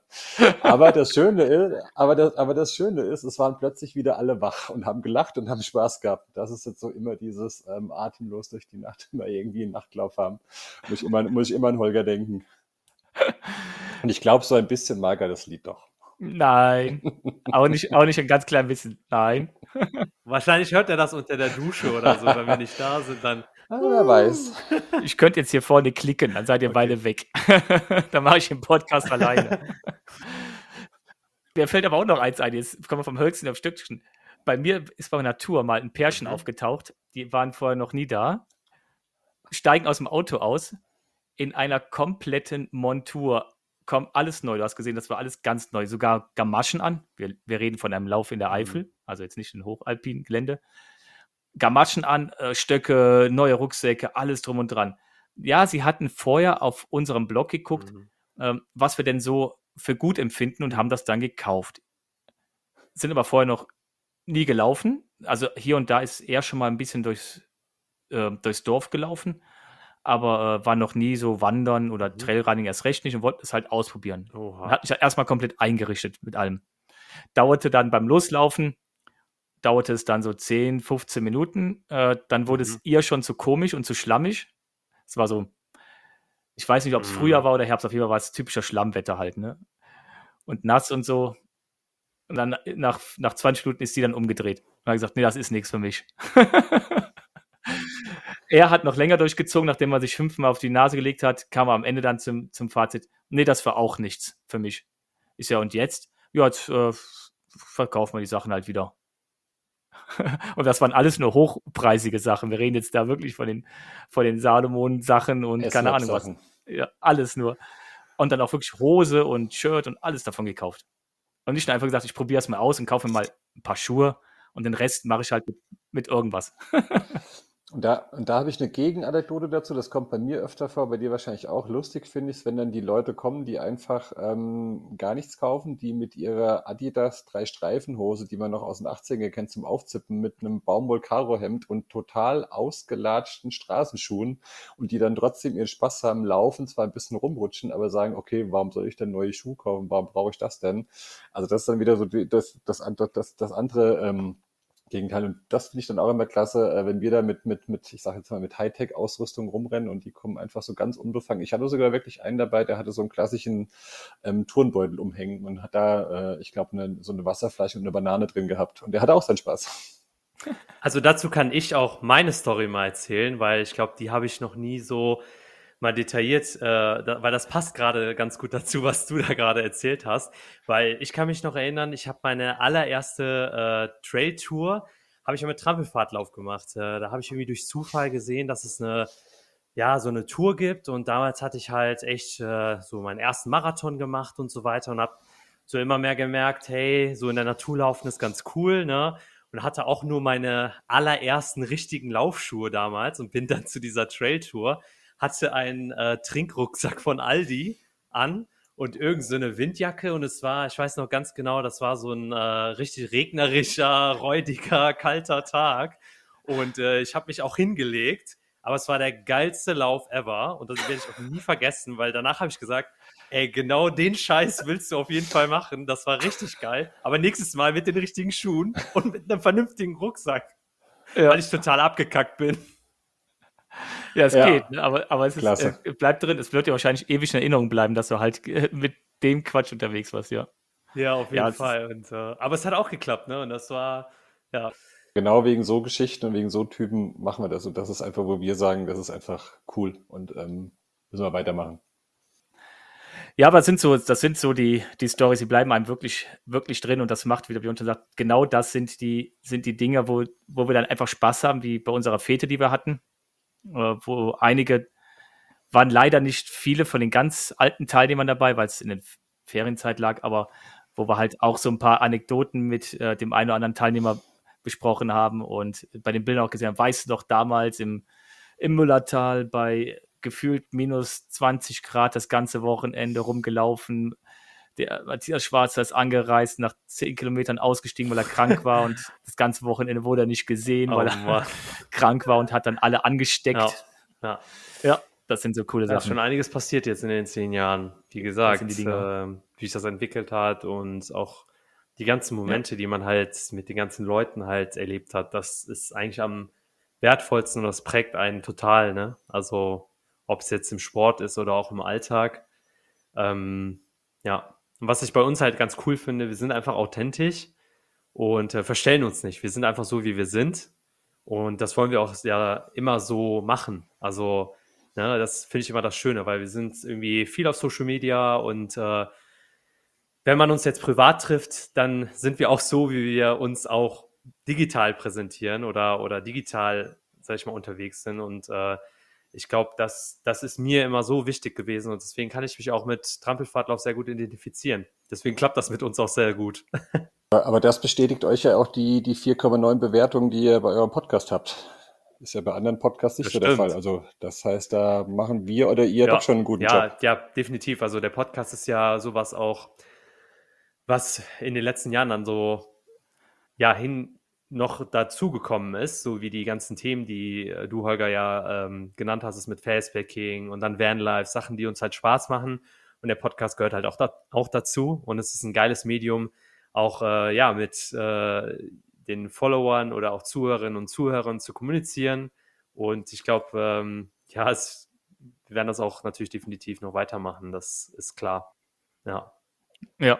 [SPEAKER 4] Aber das Schöne ist, aber das, aber das Schöne ist, es waren plötzlich wieder alle wach und haben gelacht und haben Spaß gehabt. Das ist jetzt so immer dieses ähm, atemlos durch die Nacht, immer irgendwie einen Nachtlauf haben. Muss ich immer, muss ich immer an Holger denken. Und ich glaube, so ein bisschen mag er das Lied doch.
[SPEAKER 3] Nein. Auch nicht, auch nicht ein ganz klein bisschen. Nein.
[SPEAKER 2] Wahrscheinlich hört er das unter der Dusche oder so, wenn wir nicht da sind, dann.
[SPEAKER 4] Ah, wer weiß.
[SPEAKER 3] Ich könnte jetzt hier vorne klicken, dann seid ihr okay. beide weg. dann mache ich den Podcast alleine. Mir fällt aber auch noch eins ein, jetzt kommen wir vom Höchsten auf Stückchen. Bei mir ist bei Natur mal ein Pärchen mhm. aufgetaucht, die waren vorher noch nie da, steigen aus dem Auto aus in einer kompletten Montur kommt alles neu. Du hast gesehen, das war alles ganz neu. Sogar Gamaschen an. Wir, wir reden von einem Lauf in der mhm. Eifel, also jetzt nicht in hochalpinen Gelände. Gamaschen an, äh, Stöcke, neue Rucksäcke, alles drum und dran. Ja, sie hatten vorher auf unserem Blog geguckt, mhm. ähm, was wir denn so für gut empfinden und haben das dann gekauft. Sind aber vorher noch nie gelaufen. Also hier und da ist er schon mal ein bisschen durchs, äh, durchs Dorf gelaufen aber äh, war noch nie so wandern oder mhm. Trailrunning erst recht nicht und wollte es halt ausprobieren. Oha. Hat mich halt erstmal komplett eingerichtet mit allem. Dauerte dann beim Loslaufen, dauerte es dann so 10, 15 Minuten. Äh, dann wurde mhm. es ihr schon zu komisch und zu schlammig. Es war so, ich weiß nicht, ob es mhm. Frühjahr war oder Herbst, auf jeden Fall war es typischer Schlammwetter halt, ne? Und nass und so. Und dann nach, nach 20 Minuten ist sie dann umgedreht. Und hat gesagt, nee, das ist nichts für mich. er hat noch länger durchgezogen, nachdem er sich fünfmal auf die Nase gelegt hat, kam er am Ende dann zum, zum Fazit, nee, das war auch nichts für mich. Ist ja, und jetzt? Ja, jetzt äh, verkaufen wir die Sachen halt wieder. und das waren alles nur hochpreisige Sachen. Wir reden jetzt da wirklich von den, von den Salomon-Sachen und keine Ahnung was. Ja, alles nur. Und dann auch wirklich Hose und Shirt und alles davon gekauft. Und nicht nur einfach gesagt, ich probiere es mal aus und kaufe mir mal ein paar Schuhe und den Rest mache ich halt mit, mit irgendwas.
[SPEAKER 4] Und da, und da habe ich eine Gegenanekdote dazu, das kommt bei mir öfter vor, bei dir wahrscheinlich auch. Lustig finde ich es, wenn dann die Leute kommen, die einfach ähm, gar nichts kaufen, die mit ihrer Adidas drei Streifenhose, die man noch aus den 80ern kennt, zum Aufzippen, mit einem Baumwoll-Karo-Hemd und total ausgelatschten Straßenschuhen und die dann trotzdem ihren Spaß haben, laufen, zwar ein bisschen rumrutschen, aber sagen, okay, warum soll ich denn neue Schuhe kaufen? Warum brauche ich das denn? Also das ist dann wieder so die, das, das, das, das andere ähm, Gegenteil. Und das finde ich dann auch immer klasse, äh, wenn wir da mit, mit, mit ich sage jetzt mal, mit Hightech-Ausrüstung rumrennen und die kommen einfach so ganz unbefangen. Ich hatte sogar wirklich einen dabei, der hatte so einen klassischen ähm, Turnbeutel umhängen und hat da, äh, ich glaube, eine, so eine Wasserflasche und eine Banane drin gehabt. Und der hatte auch seinen Spaß.
[SPEAKER 2] Also dazu kann ich auch meine Story mal erzählen, weil ich glaube, die habe ich noch nie so mal detailliert, äh, da, weil das passt gerade ganz gut dazu, was du da gerade erzählt hast. Weil ich kann mich noch erinnern, ich habe meine allererste äh, Trail-Tour, habe ich mit Trampelfahrtlauf gemacht. Äh, da habe ich irgendwie durch Zufall gesehen, dass es eine ja, so eine Tour gibt und damals hatte ich halt echt äh, so meinen ersten Marathon gemacht und so weiter und habe so immer mehr gemerkt, hey, so in der Natur laufen ist ganz cool, ne? Und hatte auch nur meine allerersten richtigen Laufschuhe damals und bin dann zu dieser Trail-Tour hatte einen äh, Trinkrucksack von Aldi an und irgend so eine Windjacke und es war, ich weiß noch ganz genau, das war so ein äh, richtig regnerischer, räudiger, kalter Tag und äh, ich habe mich auch hingelegt, aber es war der geilste Lauf ever und das werde ich auch nie vergessen, weil danach habe ich gesagt, ey, genau den Scheiß willst du auf jeden Fall machen, das war richtig geil, aber nächstes Mal mit den richtigen Schuhen und mit einem vernünftigen Rucksack, ja. weil ich total abgekackt bin.
[SPEAKER 3] Ja, es ja. geht, ne? aber, aber es ist, äh, bleibt drin. Es wird dir wahrscheinlich ewig in Erinnerung bleiben, dass du halt äh, mit dem Quatsch unterwegs warst, ja.
[SPEAKER 2] Ja, auf jeden ja, Fall. Und, äh, aber es hat auch geklappt, ne? Und das war, ja.
[SPEAKER 4] Genau wegen so Geschichten und wegen so Typen machen wir das. Und das ist einfach, wo wir sagen, das ist einfach cool und ähm, müssen wir weitermachen.
[SPEAKER 3] Ja, aber das sind so, das sind so die, die Stories, die bleiben einem wirklich, wirklich drin und das macht, wie der Björn schon sagt, genau das sind die, sind die Dinge, wo, wo wir dann einfach Spaß haben, wie bei unserer Fete, die wir hatten wo einige waren leider nicht viele von den ganz alten Teilnehmern dabei, weil es in der Ferienzeit lag, aber wo wir halt auch so ein paar Anekdoten mit äh, dem einen oder anderen Teilnehmer besprochen haben und bei den Bildern auch gesehen haben, weißt du doch damals im, im Müllertal bei gefühlt minus 20 Grad das ganze Wochenende rumgelaufen, der Matthias Schwarzer ist angereist, nach zehn Kilometern ausgestiegen, weil er krank war und das ganze Wochenende wurde er nicht gesehen, oh, weil er Mann. krank war und hat dann alle angesteckt. Ja, ja. ja das sind so coole Sachen. Da ist
[SPEAKER 2] schon einiges passiert jetzt in den zehn Jahren. Wie gesagt, äh, wie sich das entwickelt hat und auch die ganzen Momente, ja. die man halt mit den ganzen Leuten halt erlebt hat, das ist eigentlich am wertvollsten und das prägt einen total, ne? Also, ob es jetzt im Sport ist oder auch im Alltag. Ähm, ja, und was ich bei uns halt ganz cool finde, wir sind einfach authentisch und äh, verstellen uns nicht. Wir sind einfach so, wie wir sind. Und das wollen wir auch ja immer so machen. Also, ne, das finde ich immer das Schöne, weil wir sind irgendwie viel auf Social Media und äh, wenn man uns jetzt privat trifft, dann sind wir auch so, wie wir uns auch digital präsentieren oder, oder digital, sag ich mal, unterwegs sind. Und äh, ich glaube, das, das ist mir immer so wichtig gewesen und deswegen kann ich mich auch mit Trampelfahrtlauf sehr gut identifizieren. Deswegen klappt das mit uns auch sehr gut.
[SPEAKER 4] Aber das bestätigt euch ja auch die, die 4,9 Bewertungen, die ihr bei eurem Podcast habt. Ist ja bei anderen Podcasts nicht das so stimmt. der Fall. Also das heißt, da machen wir oder ihr ja, doch schon einen guten
[SPEAKER 2] ja,
[SPEAKER 4] Job.
[SPEAKER 2] Ja, definitiv. Also der Podcast ist ja sowas auch, was in den letzten Jahren dann so ja hin noch dazugekommen ist, so wie die ganzen Themen, die äh, du, Holger, ja ähm, genannt hast, ist mit Fastpacking und dann Vanlife, Sachen, die uns halt Spaß machen. Und der Podcast gehört halt auch, da, auch dazu. Und es ist ein geiles Medium, auch äh, ja, mit äh, den Followern oder auch Zuhörerinnen und Zuhörern zu kommunizieren. Und ich glaube, ähm, ja, es, wir werden das auch natürlich definitiv noch weitermachen, das ist klar. Ja.
[SPEAKER 3] Ja,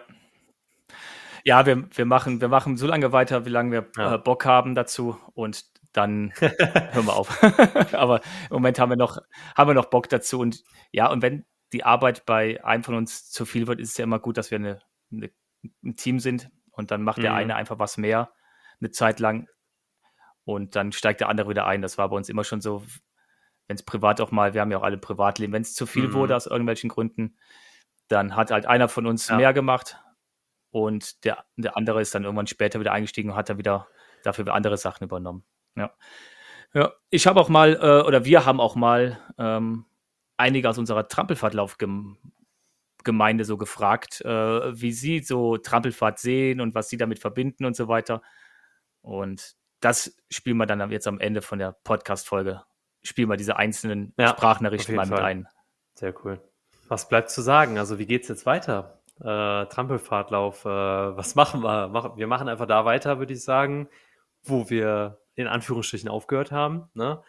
[SPEAKER 3] ja, wir, wir, machen, wir machen so lange weiter, wie lange wir ja. äh, Bock haben dazu und dann hören wir auf. Aber im Moment haben wir, noch, haben wir noch Bock dazu. Und ja, und wenn die Arbeit bei einem von uns zu viel wird, ist es ja immer gut, dass wir eine, eine ein Team sind und dann macht mhm. der eine einfach was mehr eine Zeit lang und dann steigt der andere wieder ein. Das war bei uns immer schon so, wenn es privat auch mal, wir haben ja auch alle Privatleben, wenn es zu viel mhm. wurde aus irgendwelchen Gründen, dann hat halt einer von uns ja. mehr gemacht und der, der andere ist dann irgendwann später wieder eingestiegen und hat dann wieder dafür andere Sachen übernommen. Ja. Ja, ich habe auch mal, äh, oder wir haben auch mal ähm, einige aus unserer Trampelfahrtlaufgemeinde so gefragt, äh, wie sie so Trampelfahrt sehen und was sie damit verbinden und so weiter. Und das spielen wir dann jetzt am Ende von der Podcast-Folge. Spielen wir diese einzelnen ja, Sprachnachrichten mal mit Fall. ein.
[SPEAKER 2] Sehr cool. Was bleibt zu sagen? Also, wie geht es jetzt weiter? Äh, Trampelfahrtlauf, äh, was machen wir? Wir machen einfach da weiter, würde ich sagen, wo wir in Anführungsstrichen aufgehört haben. Ne?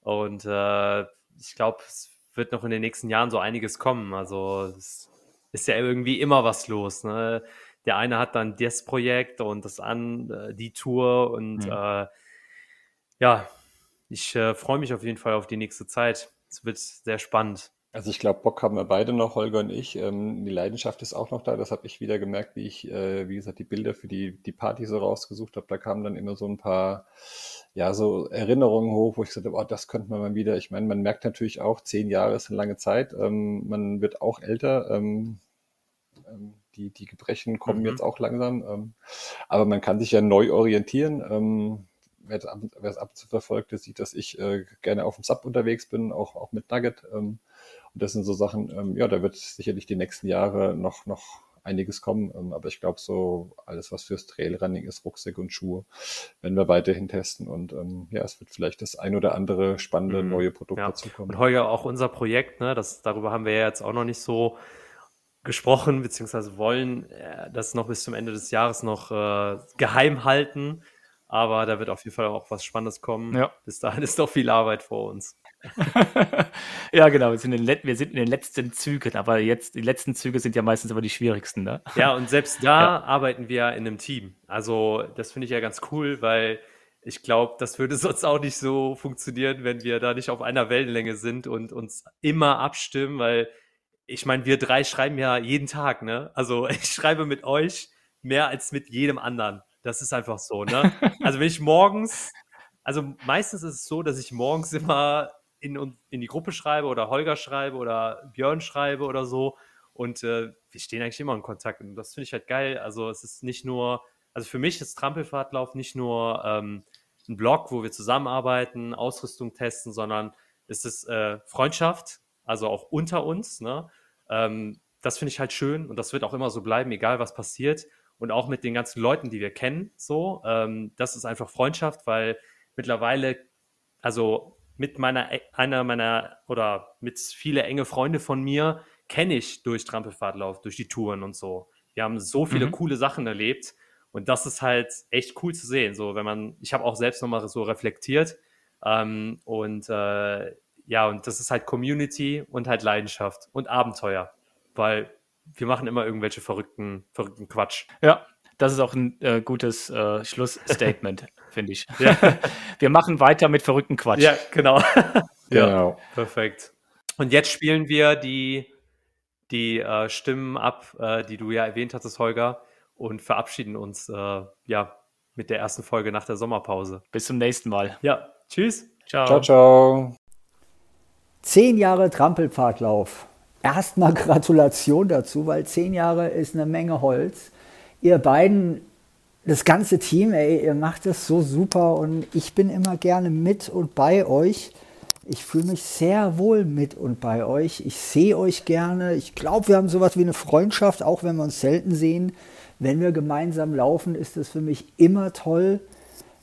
[SPEAKER 2] Und äh, ich glaube, es wird noch in den nächsten Jahren so einiges kommen. Also, es ist ja irgendwie immer was los. Ne? der eine hat dann das Projekt und das an, äh, die Tour und mhm. äh, ja, ich äh, freue mich auf jeden Fall auf die nächste Zeit. Es wird sehr spannend.
[SPEAKER 4] Also ich glaube, Bock haben wir beide noch, Holger und ich. Ähm, die Leidenschaft ist auch noch da. Das habe ich wieder gemerkt, wie ich, äh, wie gesagt, die Bilder für die, die Party so rausgesucht habe. Da kamen dann immer so ein paar, ja, so Erinnerungen hoch, wo ich gesagt habe, oh, das könnte man mal wieder. Ich meine, man merkt natürlich auch, zehn Jahre ist eine lange Zeit. Ähm, man wird auch älter. Ähm, ähm die, die Gebrechen kommen mhm. jetzt auch langsam. Ähm, aber man kann sich ja neu orientieren. Ähm, wer es ab und zu verfolgt, der sieht, dass ich äh, gerne auf dem Sub unterwegs bin, auch, auch mit Nugget. Ähm, und das sind so Sachen, ähm, ja, da wird sicherlich die nächsten Jahre noch, noch einiges kommen. Ähm, aber ich glaube, so alles, was fürs Trailrunning ist, Rucksäcke und Schuhe, werden wir weiterhin testen. Und ähm, ja, es wird vielleicht das ein oder andere spannende mhm. neue Produkt ja. dazu kommen.
[SPEAKER 2] Und heuer auch unser Projekt, ne, das, darüber haben wir ja jetzt auch noch nicht so gesprochen, beziehungsweise wollen äh, das noch bis zum Ende des Jahres noch äh, geheim halten. Aber da wird auf jeden Fall auch was Spannendes kommen. Ja. Bis dahin ist noch viel Arbeit vor uns.
[SPEAKER 3] ja, genau. Wir sind, in den, wir sind in den letzten Zügen, aber jetzt, die letzten Züge sind ja meistens aber die schwierigsten. Ne?
[SPEAKER 2] Ja, und selbst da ja. arbeiten wir in einem Team. Also, das finde ich ja ganz cool, weil ich glaube, das würde sonst auch nicht so funktionieren, wenn wir da nicht auf einer Wellenlänge sind und uns immer abstimmen, weil ich meine, wir drei schreiben ja jeden Tag, ne? Also ich schreibe mit euch mehr als mit jedem anderen. Das ist einfach so, ne? Also wenn ich morgens, also meistens ist es so, dass ich morgens immer in, in die Gruppe schreibe oder Holger schreibe oder Björn schreibe oder so. Und äh, wir stehen eigentlich immer in Kontakt. Und das finde ich halt geil. Also es ist nicht nur, also für mich ist Trampelfahrtlauf nicht nur ähm, ein Blog, wo wir zusammenarbeiten, Ausrüstung testen, sondern es ist äh, Freundschaft, also auch unter uns. Ne? Ähm, das finde ich halt schön und das wird auch immer so bleiben, egal was passiert. Und auch mit den ganzen Leuten, die wir kennen, so. Ähm, das ist einfach Freundschaft, weil mittlerweile, also mit meiner, einer meiner oder mit viele enge Freunde von mir kenne ich durch Trampelfahrtlauf, durch die Touren und so. Wir haben so viele mhm. coole Sachen erlebt und das ist halt echt cool zu sehen. So, wenn man, ich habe auch selbst nochmal so reflektiert ähm, und äh, ja, und das ist halt Community und halt Leidenschaft und Abenteuer, weil wir machen immer irgendwelche verrückten, verrückten Quatsch.
[SPEAKER 3] Ja, das ist auch ein äh, gutes äh, Schlussstatement, finde ich. Ja. Wir machen weiter mit verrückten Quatsch.
[SPEAKER 2] Ja, genau. ja, genau. perfekt. Und jetzt spielen wir die, die äh, Stimmen ab, äh, die du ja erwähnt hattest, Holger, und verabschieden uns äh, ja mit der ersten Folge nach der Sommerpause.
[SPEAKER 3] Bis zum nächsten Mal.
[SPEAKER 2] Ja, tschüss.
[SPEAKER 4] Ciao. Ciao, ciao.
[SPEAKER 1] Zehn Jahre Trampelpfadlauf. Erstmal Gratulation dazu, weil zehn Jahre ist eine Menge Holz. Ihr beiden, das ganze Team, ey, ihr macht das so super und ich bin immer gerne mit und bei euch. Ich fühle mich sehr wohl mit und bei euch. Ich sehe euch gerne. Ich glaube, wir haben sowas wie eine Freundschaft, auch wenn wir uns selten sehen. Wenn wir gemeinsam laufen, ist das für mich immer toll.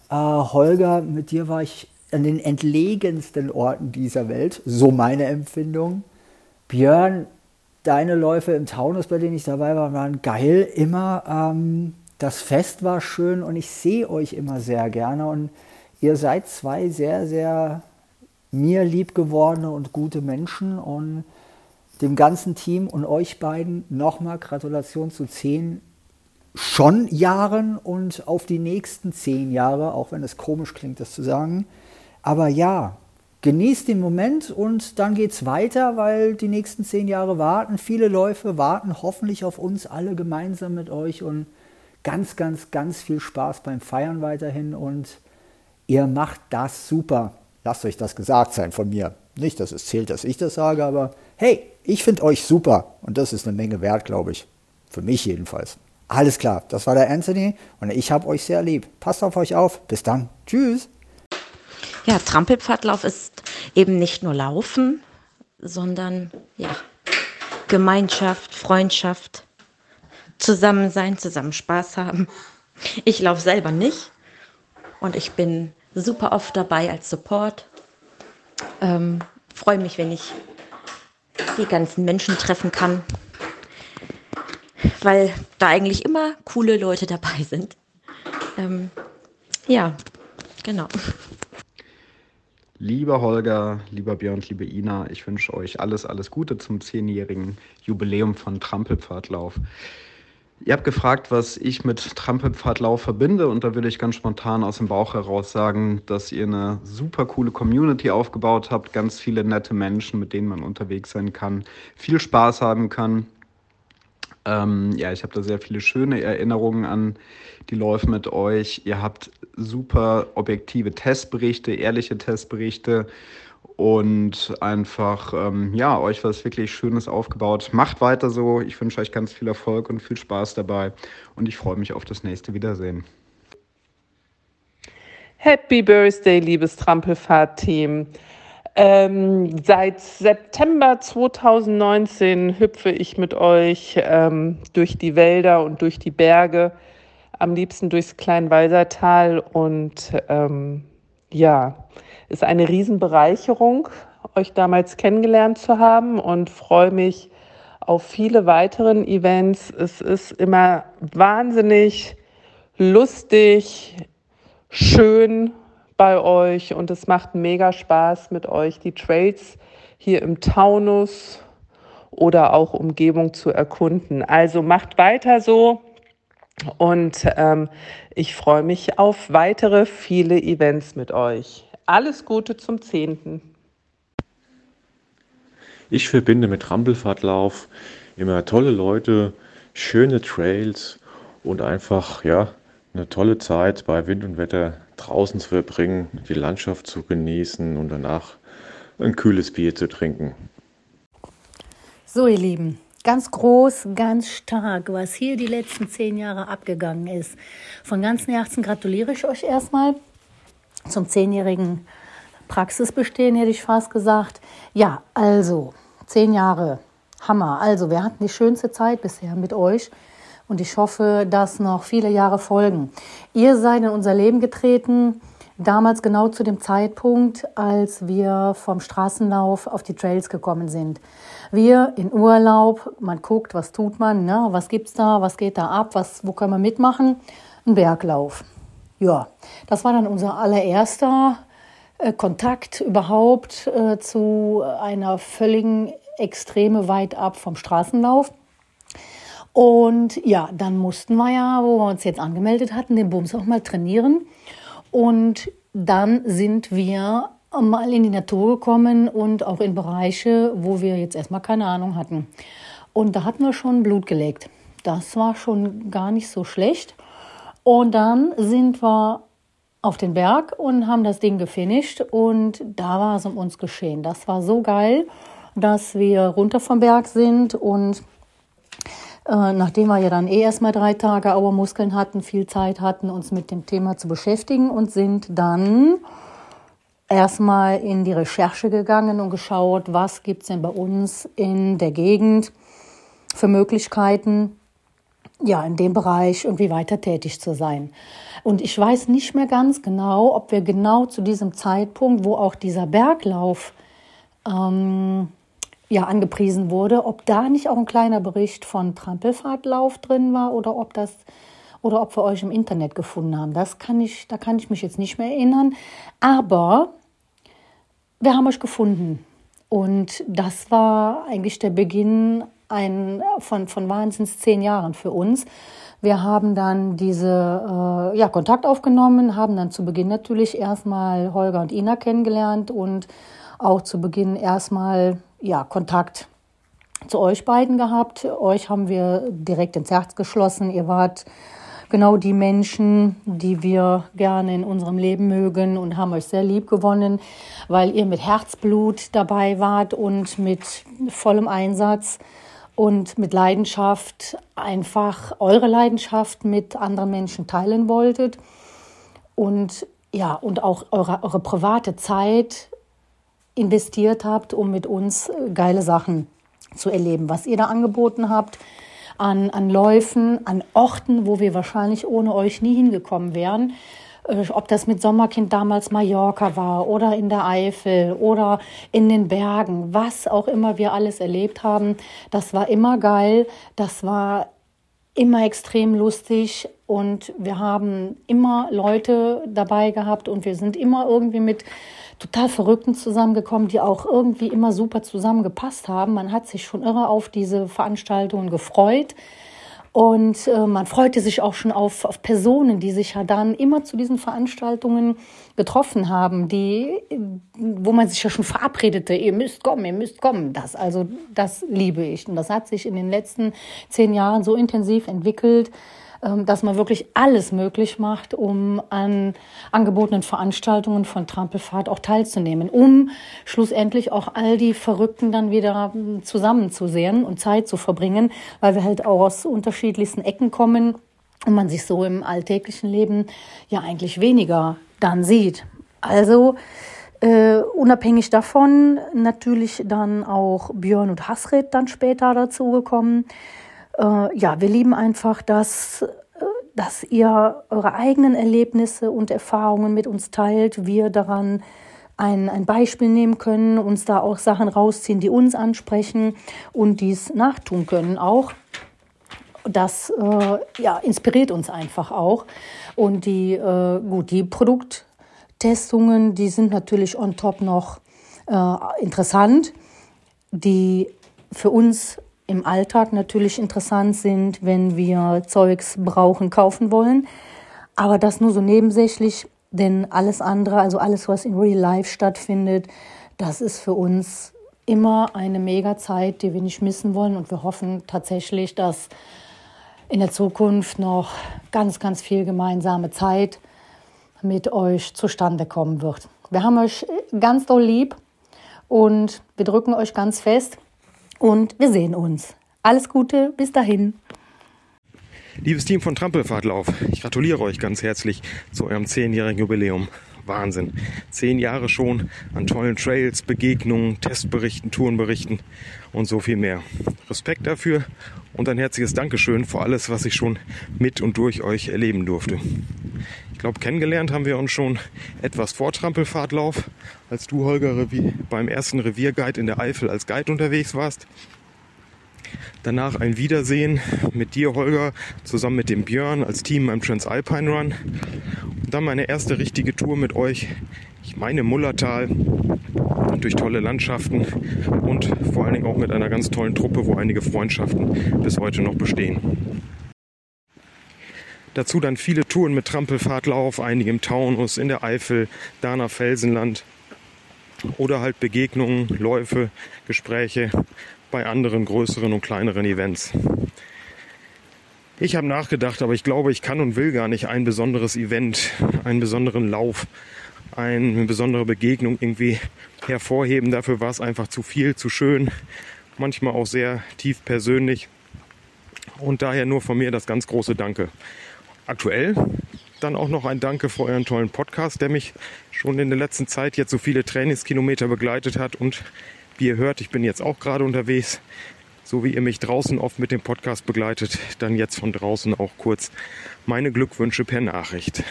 [SPEAKER 1] Äh, Holger, mit dir war ich an den entlegensten Orten dieser Welt, so meine Empfindung. Björn, deine Läufe im Taunus, bei denen ich dabei war, waren geil, immer. Ähm, das Fest war schön und ich sehe euch immer sehr gerne und ihr seid zwei sehr, sehr mir lieb gewordene und gute Menschen und dem ganzen Team und euch beiden nochmal Gratulation zu zehn schon Jahren und auf die nächsten zehn Jahre, auch wenn es komisch klingt, das zu sagen. Aber ja, genießt den Moment und dann geht es weiter, weil die nächsten zehn Jahre warten. Viele Läufe warten hoffentlich auf uns alle gemeinsam mit euch und ganz, ganz, ganz viel Spaß beim Feiern weiterhin. Und Ihr macht das super. Lasst euch das gesagt sein von mir. Nicht, dass es zählt, dass ich das sage, aber hey, ich finde euch super. Und das ist eine Menge wert, glaube ich. Für mich jedenfalls. Alles klar, das war der Anthony und ich habe euch sehr lieb. Passt auf euch auf. Bis dann. Tschüss.
[SPEAKER 5] Ja, Trampelpfadlauf ist eben nicht nur Laufen, sondern ja, Gemeinschaft, Freundschaft, zusammen sein, zusammen Spaß haben. Ich laufe selber nicht und ich bin super oft dabei als Support. Ähm, Freue mich, wenn ich die ganzen Menschen treffen kann, weil da eigentlich immer coole Leute dabei sind. Ähm, ja, genau.
[SPEAKER 6] Lieber Holger, lieber Björn, liebe Ina, ich wünsche euch alles, alles Gute zum zehnjährigen Jubiläum von Trampelpfadlauf. Ihr habt gefragt, was ich mit Trampelpfadlauf verbinde und da würde ich ganz spontan aus dem Bauch heraus sagen, dass ihr eine super coole Community aufgebaut habt, ganz viele nette Menschen, mit denen man unterwegs sein kann, viel Spaß haben kann. Ähm, ja, ich habe da sehr viele schöne Erinnerungen an die Läufe mit euch. Ihr habt super objektive Testberichte, ehrliche Testberichte und einfach, ähm, ja, euch was wirklich Schönes aufgebaut. Macht weiter so. Ich wünsche euch ganz viel Erfolg und viel Spaß dabei. Und ich freue mich auf das nächste Wiedersehen.
[SPEAKER 7] Happy Birthday, liebes Trampelfahrt-Team. Ähm, seit September 2019 hüpfe ich mit euch ähm, durch die Wälder und durch die Berge, am liebsten durchs Kleinwalsertal und ähm, ja, ist eine Riesenbereicherung, euch damals kennengelernt zu haben und freue mich auf viele weiteren Events. Es ist immer wahnsinnig lustig, schön bei euch und es macht mega Spaß mit euch die Trails hier im Taunus oder auch Umgebung zu erkunden. Also macht weiter so und ähm, ich freue mich auf weitere viele Events mit euch. Alles Gute zum 10.
[SPEAKER 8] Ich verbinde mit Trampelfahrtlauf immer tolle Leute, schöne Trails und einfach ja eine tolle Zeit bei Wind und Wetter draußen zu verbringen, die Landschaft zu genießen und danach ein kühles Bier zu trinken.
[SPEAKER 9] So, ihr Lieben, ganz groß, ganz stark, was hier die letzten zehn Jahre abgegangen ist. Von ganzem Herzen gratuliere ich euch erstmal zum zehnjährigen Praxisbestehen, hätte ich fast gesagt. Ja, also, zehn Jahre, Hammer. Also, wir hatten die schönste Zeit bisher mit euch und ich hoffe, dass noch viele Jahre folgen. Ihr seid in unser Leben getreten, damals genau zu dem Zeitpunkt, als wir vom Straßenlauf auf die Trails gekommen sind. Wir in Urlaub, man guckt, was tut man, ne? was gibt's da, was geht da ab, was, wo können wir mitmachen? Ein Berglauf. Ja, das war dann unser allererster äh, Kontakt überhaupt äh, zu einer völligen Extreme weit ab vom Straßenlauf. Und ja, dann mussten wir ja, wo wir uns jetzt angemeldet hatten, den Bums auch mal trainieren. Und dann sind wir mal in die Natur gekommen und auch in Bereiche, wo wir jetzt erstmal keine Ahnung hatten. Und da hatten wir schon Blut gelegt. Das war schon gar nicht so schlecht. Und dann sind wir auf den Berg und haben das Ding gefinisht und da war es um uns geschehen. Das war so geil, dass wir runter vom Berg sind und äh, nachdem wir ja dann eh erstmal drei Tage Auermuskeln hatten, viel Zeit hatten, uns mit dem Thema zu beschäftigen und sind dann erstmal in die Recherche gegangen und geschaut, was gibt es denn bei uns in der Gegend für Möglichkeiten, ja, in dem Bereich irgendwie weiter tätig zu sein. Und ich weiß nicht mehr ganz genau, ob wir genau zu diesem Zeitpunkt, wo auch dieser Berglauf ähm, ja, angepriesen wurde, ob da nicht auch ein kleiner Bericht von Trampelfahrtlauf drin war oder ob das oder ob wir euch im Internet gefunden haben. Das kann ich, da kann ich mich jetzt nicht mehr erinnern. Aber wir haben euch gefunden. Und das war eigentlich der Beginn ein, von, von wahnsinns zehn Jahren für uns. Wir haben dann diese äh, ja, Kontakt aufgenommen, haben dann zu Beginn natürlich erstmal Holger und Ina kennengelernt und auch zu Beginn erstmal ja, Kontakt zu euch beiden gehabt. Euch haben wir direkt ins Herz geschlossen. Ihr wart genau die Menschen, die wir gerne in unserem Leben mögen und haben euch sehr lieb gewonnen, weil ihr mit Herzblut dabei wart und mit vollem Einsatz und mit Leidenschaft einfach eure Leidenschaft mit anderen Menschen teilen wolltet und ja, und auch eure, eure private Zeit investiert habt, um mit uns geile Sachen zu erleben, was ihr da angeboten habt an, an Läufen, an Orten, wo wir wahrscheinlich ohne euch nie hingekommen wären. Äh, ob das mit Sommerkind damals Mallorca war oder in der Eifel oder in den Bergen, was auch immer wir alles erlebt haben, das war immer geil, das war immer extrem lustig und wir haben immer Leute dabei gehabt und wir sind immer irgendwie mit total Verrückten zusammengekommen, die auch irgendwie immer super zusammengepasst haben. Man hat sich schon irre auf diese Veranstaltungen gefreut. Und äh, man freute sich auch schon auf, auf Personen, die sich ja dann immer zu diesen Veranstaltungen getroffen haben, die, wo man sich ja schon verabredete, ihr müsst kommen, ihr müsst kommen. Das, also, das liebe ich. Und das hat sich in den letzten zehn Jahren so intensiv entwickelt, dass man wirklich alles möglich macht, um an angebotenen Veranstaltungen von Trampelfahrt auch teilzunehmen, um schlussendlich auch all die Verrückten dann wieder hm, zusammenzusehen und Zeit zu verbringen, weil wir halt auch aus unterschiedlichsten Ecken kommen und man sich so im alltäglichen Leben ja eigentlich weniger dann sieht. Also äh, unabhängig davon natürlich dann auch Björn und Hasred dann später dazugekommen äh, ja, wir lieben einfach, dass, äh, dass ihr eure eigenen Erlebnisse und Erfahrungen mit uns teilt, wir daran ein, ein Beispiel nehmen können, uns da auch Sachen rausziehen, die uns ansprechen und dies nachtun können auch. Das äh, ja, inspiriert uns einfach auch. Und die, äh, gut, die Produkttestungen, die sind natürlich on top noch äh, interessant. Die für uns im Alltag natürlich interessant sind, wenn wir Zeugs brauchen, kaufen wollen. Aber das nur so nebensächlich, denn alles andere, also alles, was in Real Life stattfindet, das ist für uns immer eine mega Zeit, die wir nicht missen wollen. Und wir hoffen tatsächlich, dass in der Zukunft noch ganz, ganz viel gemeinsame Zeit mit euch zustande kommen wird. Wir haben euch ganz doll lieb und wir drücken euch ganz fest und wir sehen uns. Alles Gute, bis dahin.
[SPEAKER 10] Liebes Team von Trampelfahrtlauf, ich gratuliere euch ganz herzlich zu eurem zehnjährigen Jubiläum. Wahnsinn. Zehn Jahre schon an tollen Trails, Begegnungen, Testberichten, Tourenberichten und so viel mehr. Respekt dafür und ein herzliches Dankeschön für alles, was ich schon mit und durch euch erleben durfte. Ich glaube, kennengelernt haben wir uns schon etwas vor Trampelfahrtlauf, als du, Holger, beim ersten Revierguide in der Eifel als Guide unterwegs warst. Danach ein Wiedersehen mit dir, Holger, zusammen mit dem Björn als Team beim Transalpine Run. Und dann meine erste richtige Tour mit euch. Ich meine Mullertal durch tolle Landschaften und vor allen Dingen auch mit einer ganz tollen Truppe, wo einige Freundschaften bis heute noch bestehen. Dazu dann viele Touren mit Trampelfahrtlauf, einige im Taunus, in der Eifel, Dana Felsenland oder halt Begegnungen, Läufe, Gespräche bei anderen größeren und kleineren Events. Ich habe nachgedacht, aber ich glaube, ich kann und will gar nicht ein besonderes Event, einen besonderen Lauf, eine besondere Begegnung irgendwie hervorheben. Dafür war es einfach zu viel, zu schön, manchmal auch sehr tief persönlich. Und daher nur von mir das ganz große Danke aktuell. Dann auch noch ein Danke für euren tollen Podcast, der mich schon in der letzten Zeit jetzt so viele Trainingskilometer begleitet hat. Und wie ihr hört, ich bin jetzt auch gerade unterwegs. So wie ihr mich draußen oft mit dem Podcast begleitet, dann jetzt von draußen auch kurz meine Glückwünsche per Nachricht.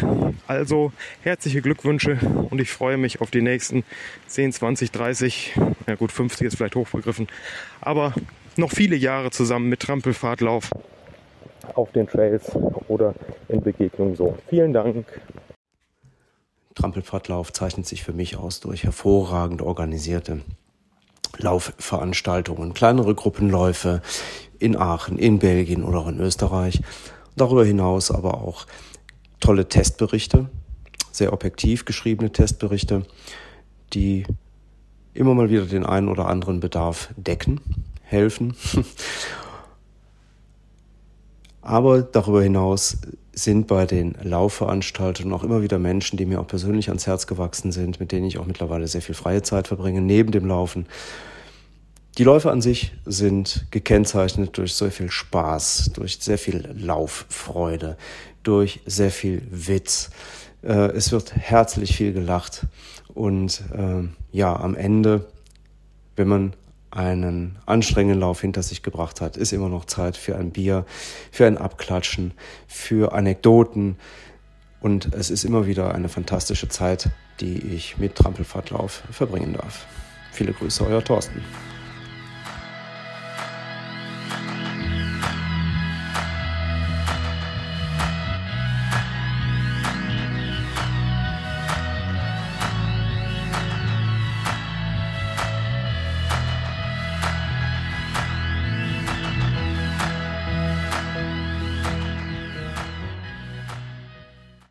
[SPEAKER 10] Also herzliche Glückwünsche und ich freue mich auf die nächsten 10, 20, 30, ja gut, 50 ist vielleicht hochbegriffen, aber noch viele Jahre zusammen mit Trampelfahrtlauf auf den Trails oder in Begegnungen so. Vielen Dank.
[SPEAKER 11] Trampelpfadlauf zeichnet sich für mich aus durch hervorragend organisierte Laufveranstaltungen, kleinere Gruppenläufe in Aachen, in Belgien oder auch in Österreich. Darüber hinaus aber auch tolle Testberichte, sehr objektiv geschriebene Testberichte, die immer mal wieder den einen oder anderen Bedarf decken, helfen. Aber darüber hinaus sind bei den Laufveranstaltungen auch immer wieder Menschen, die mir auch persönlich ans Herz gewachsen sind, mit denen ich auch mittlerweile sehr viel freie Zeit verbringe, neben dem Laufen. Die Läufe an sich sind gekennzeichnet durch sehr viel Spaß, durch sehr viel Lauffreude, durch sehr viel Witz. Äh, es wird herzlich viel gelacht und äh, ja, am Ende, wenn man einen anstrengenden Lauf hinter sich gebracht hat, ist immer noch Zeit für ein Bier, für ein Abklatschen, für Anekdoten. Und es ist immer wieder eine fantastische Zeit, die ich mit Trampelfahrtlauf verbringen darf. Viele Grüße, euer Thorsten.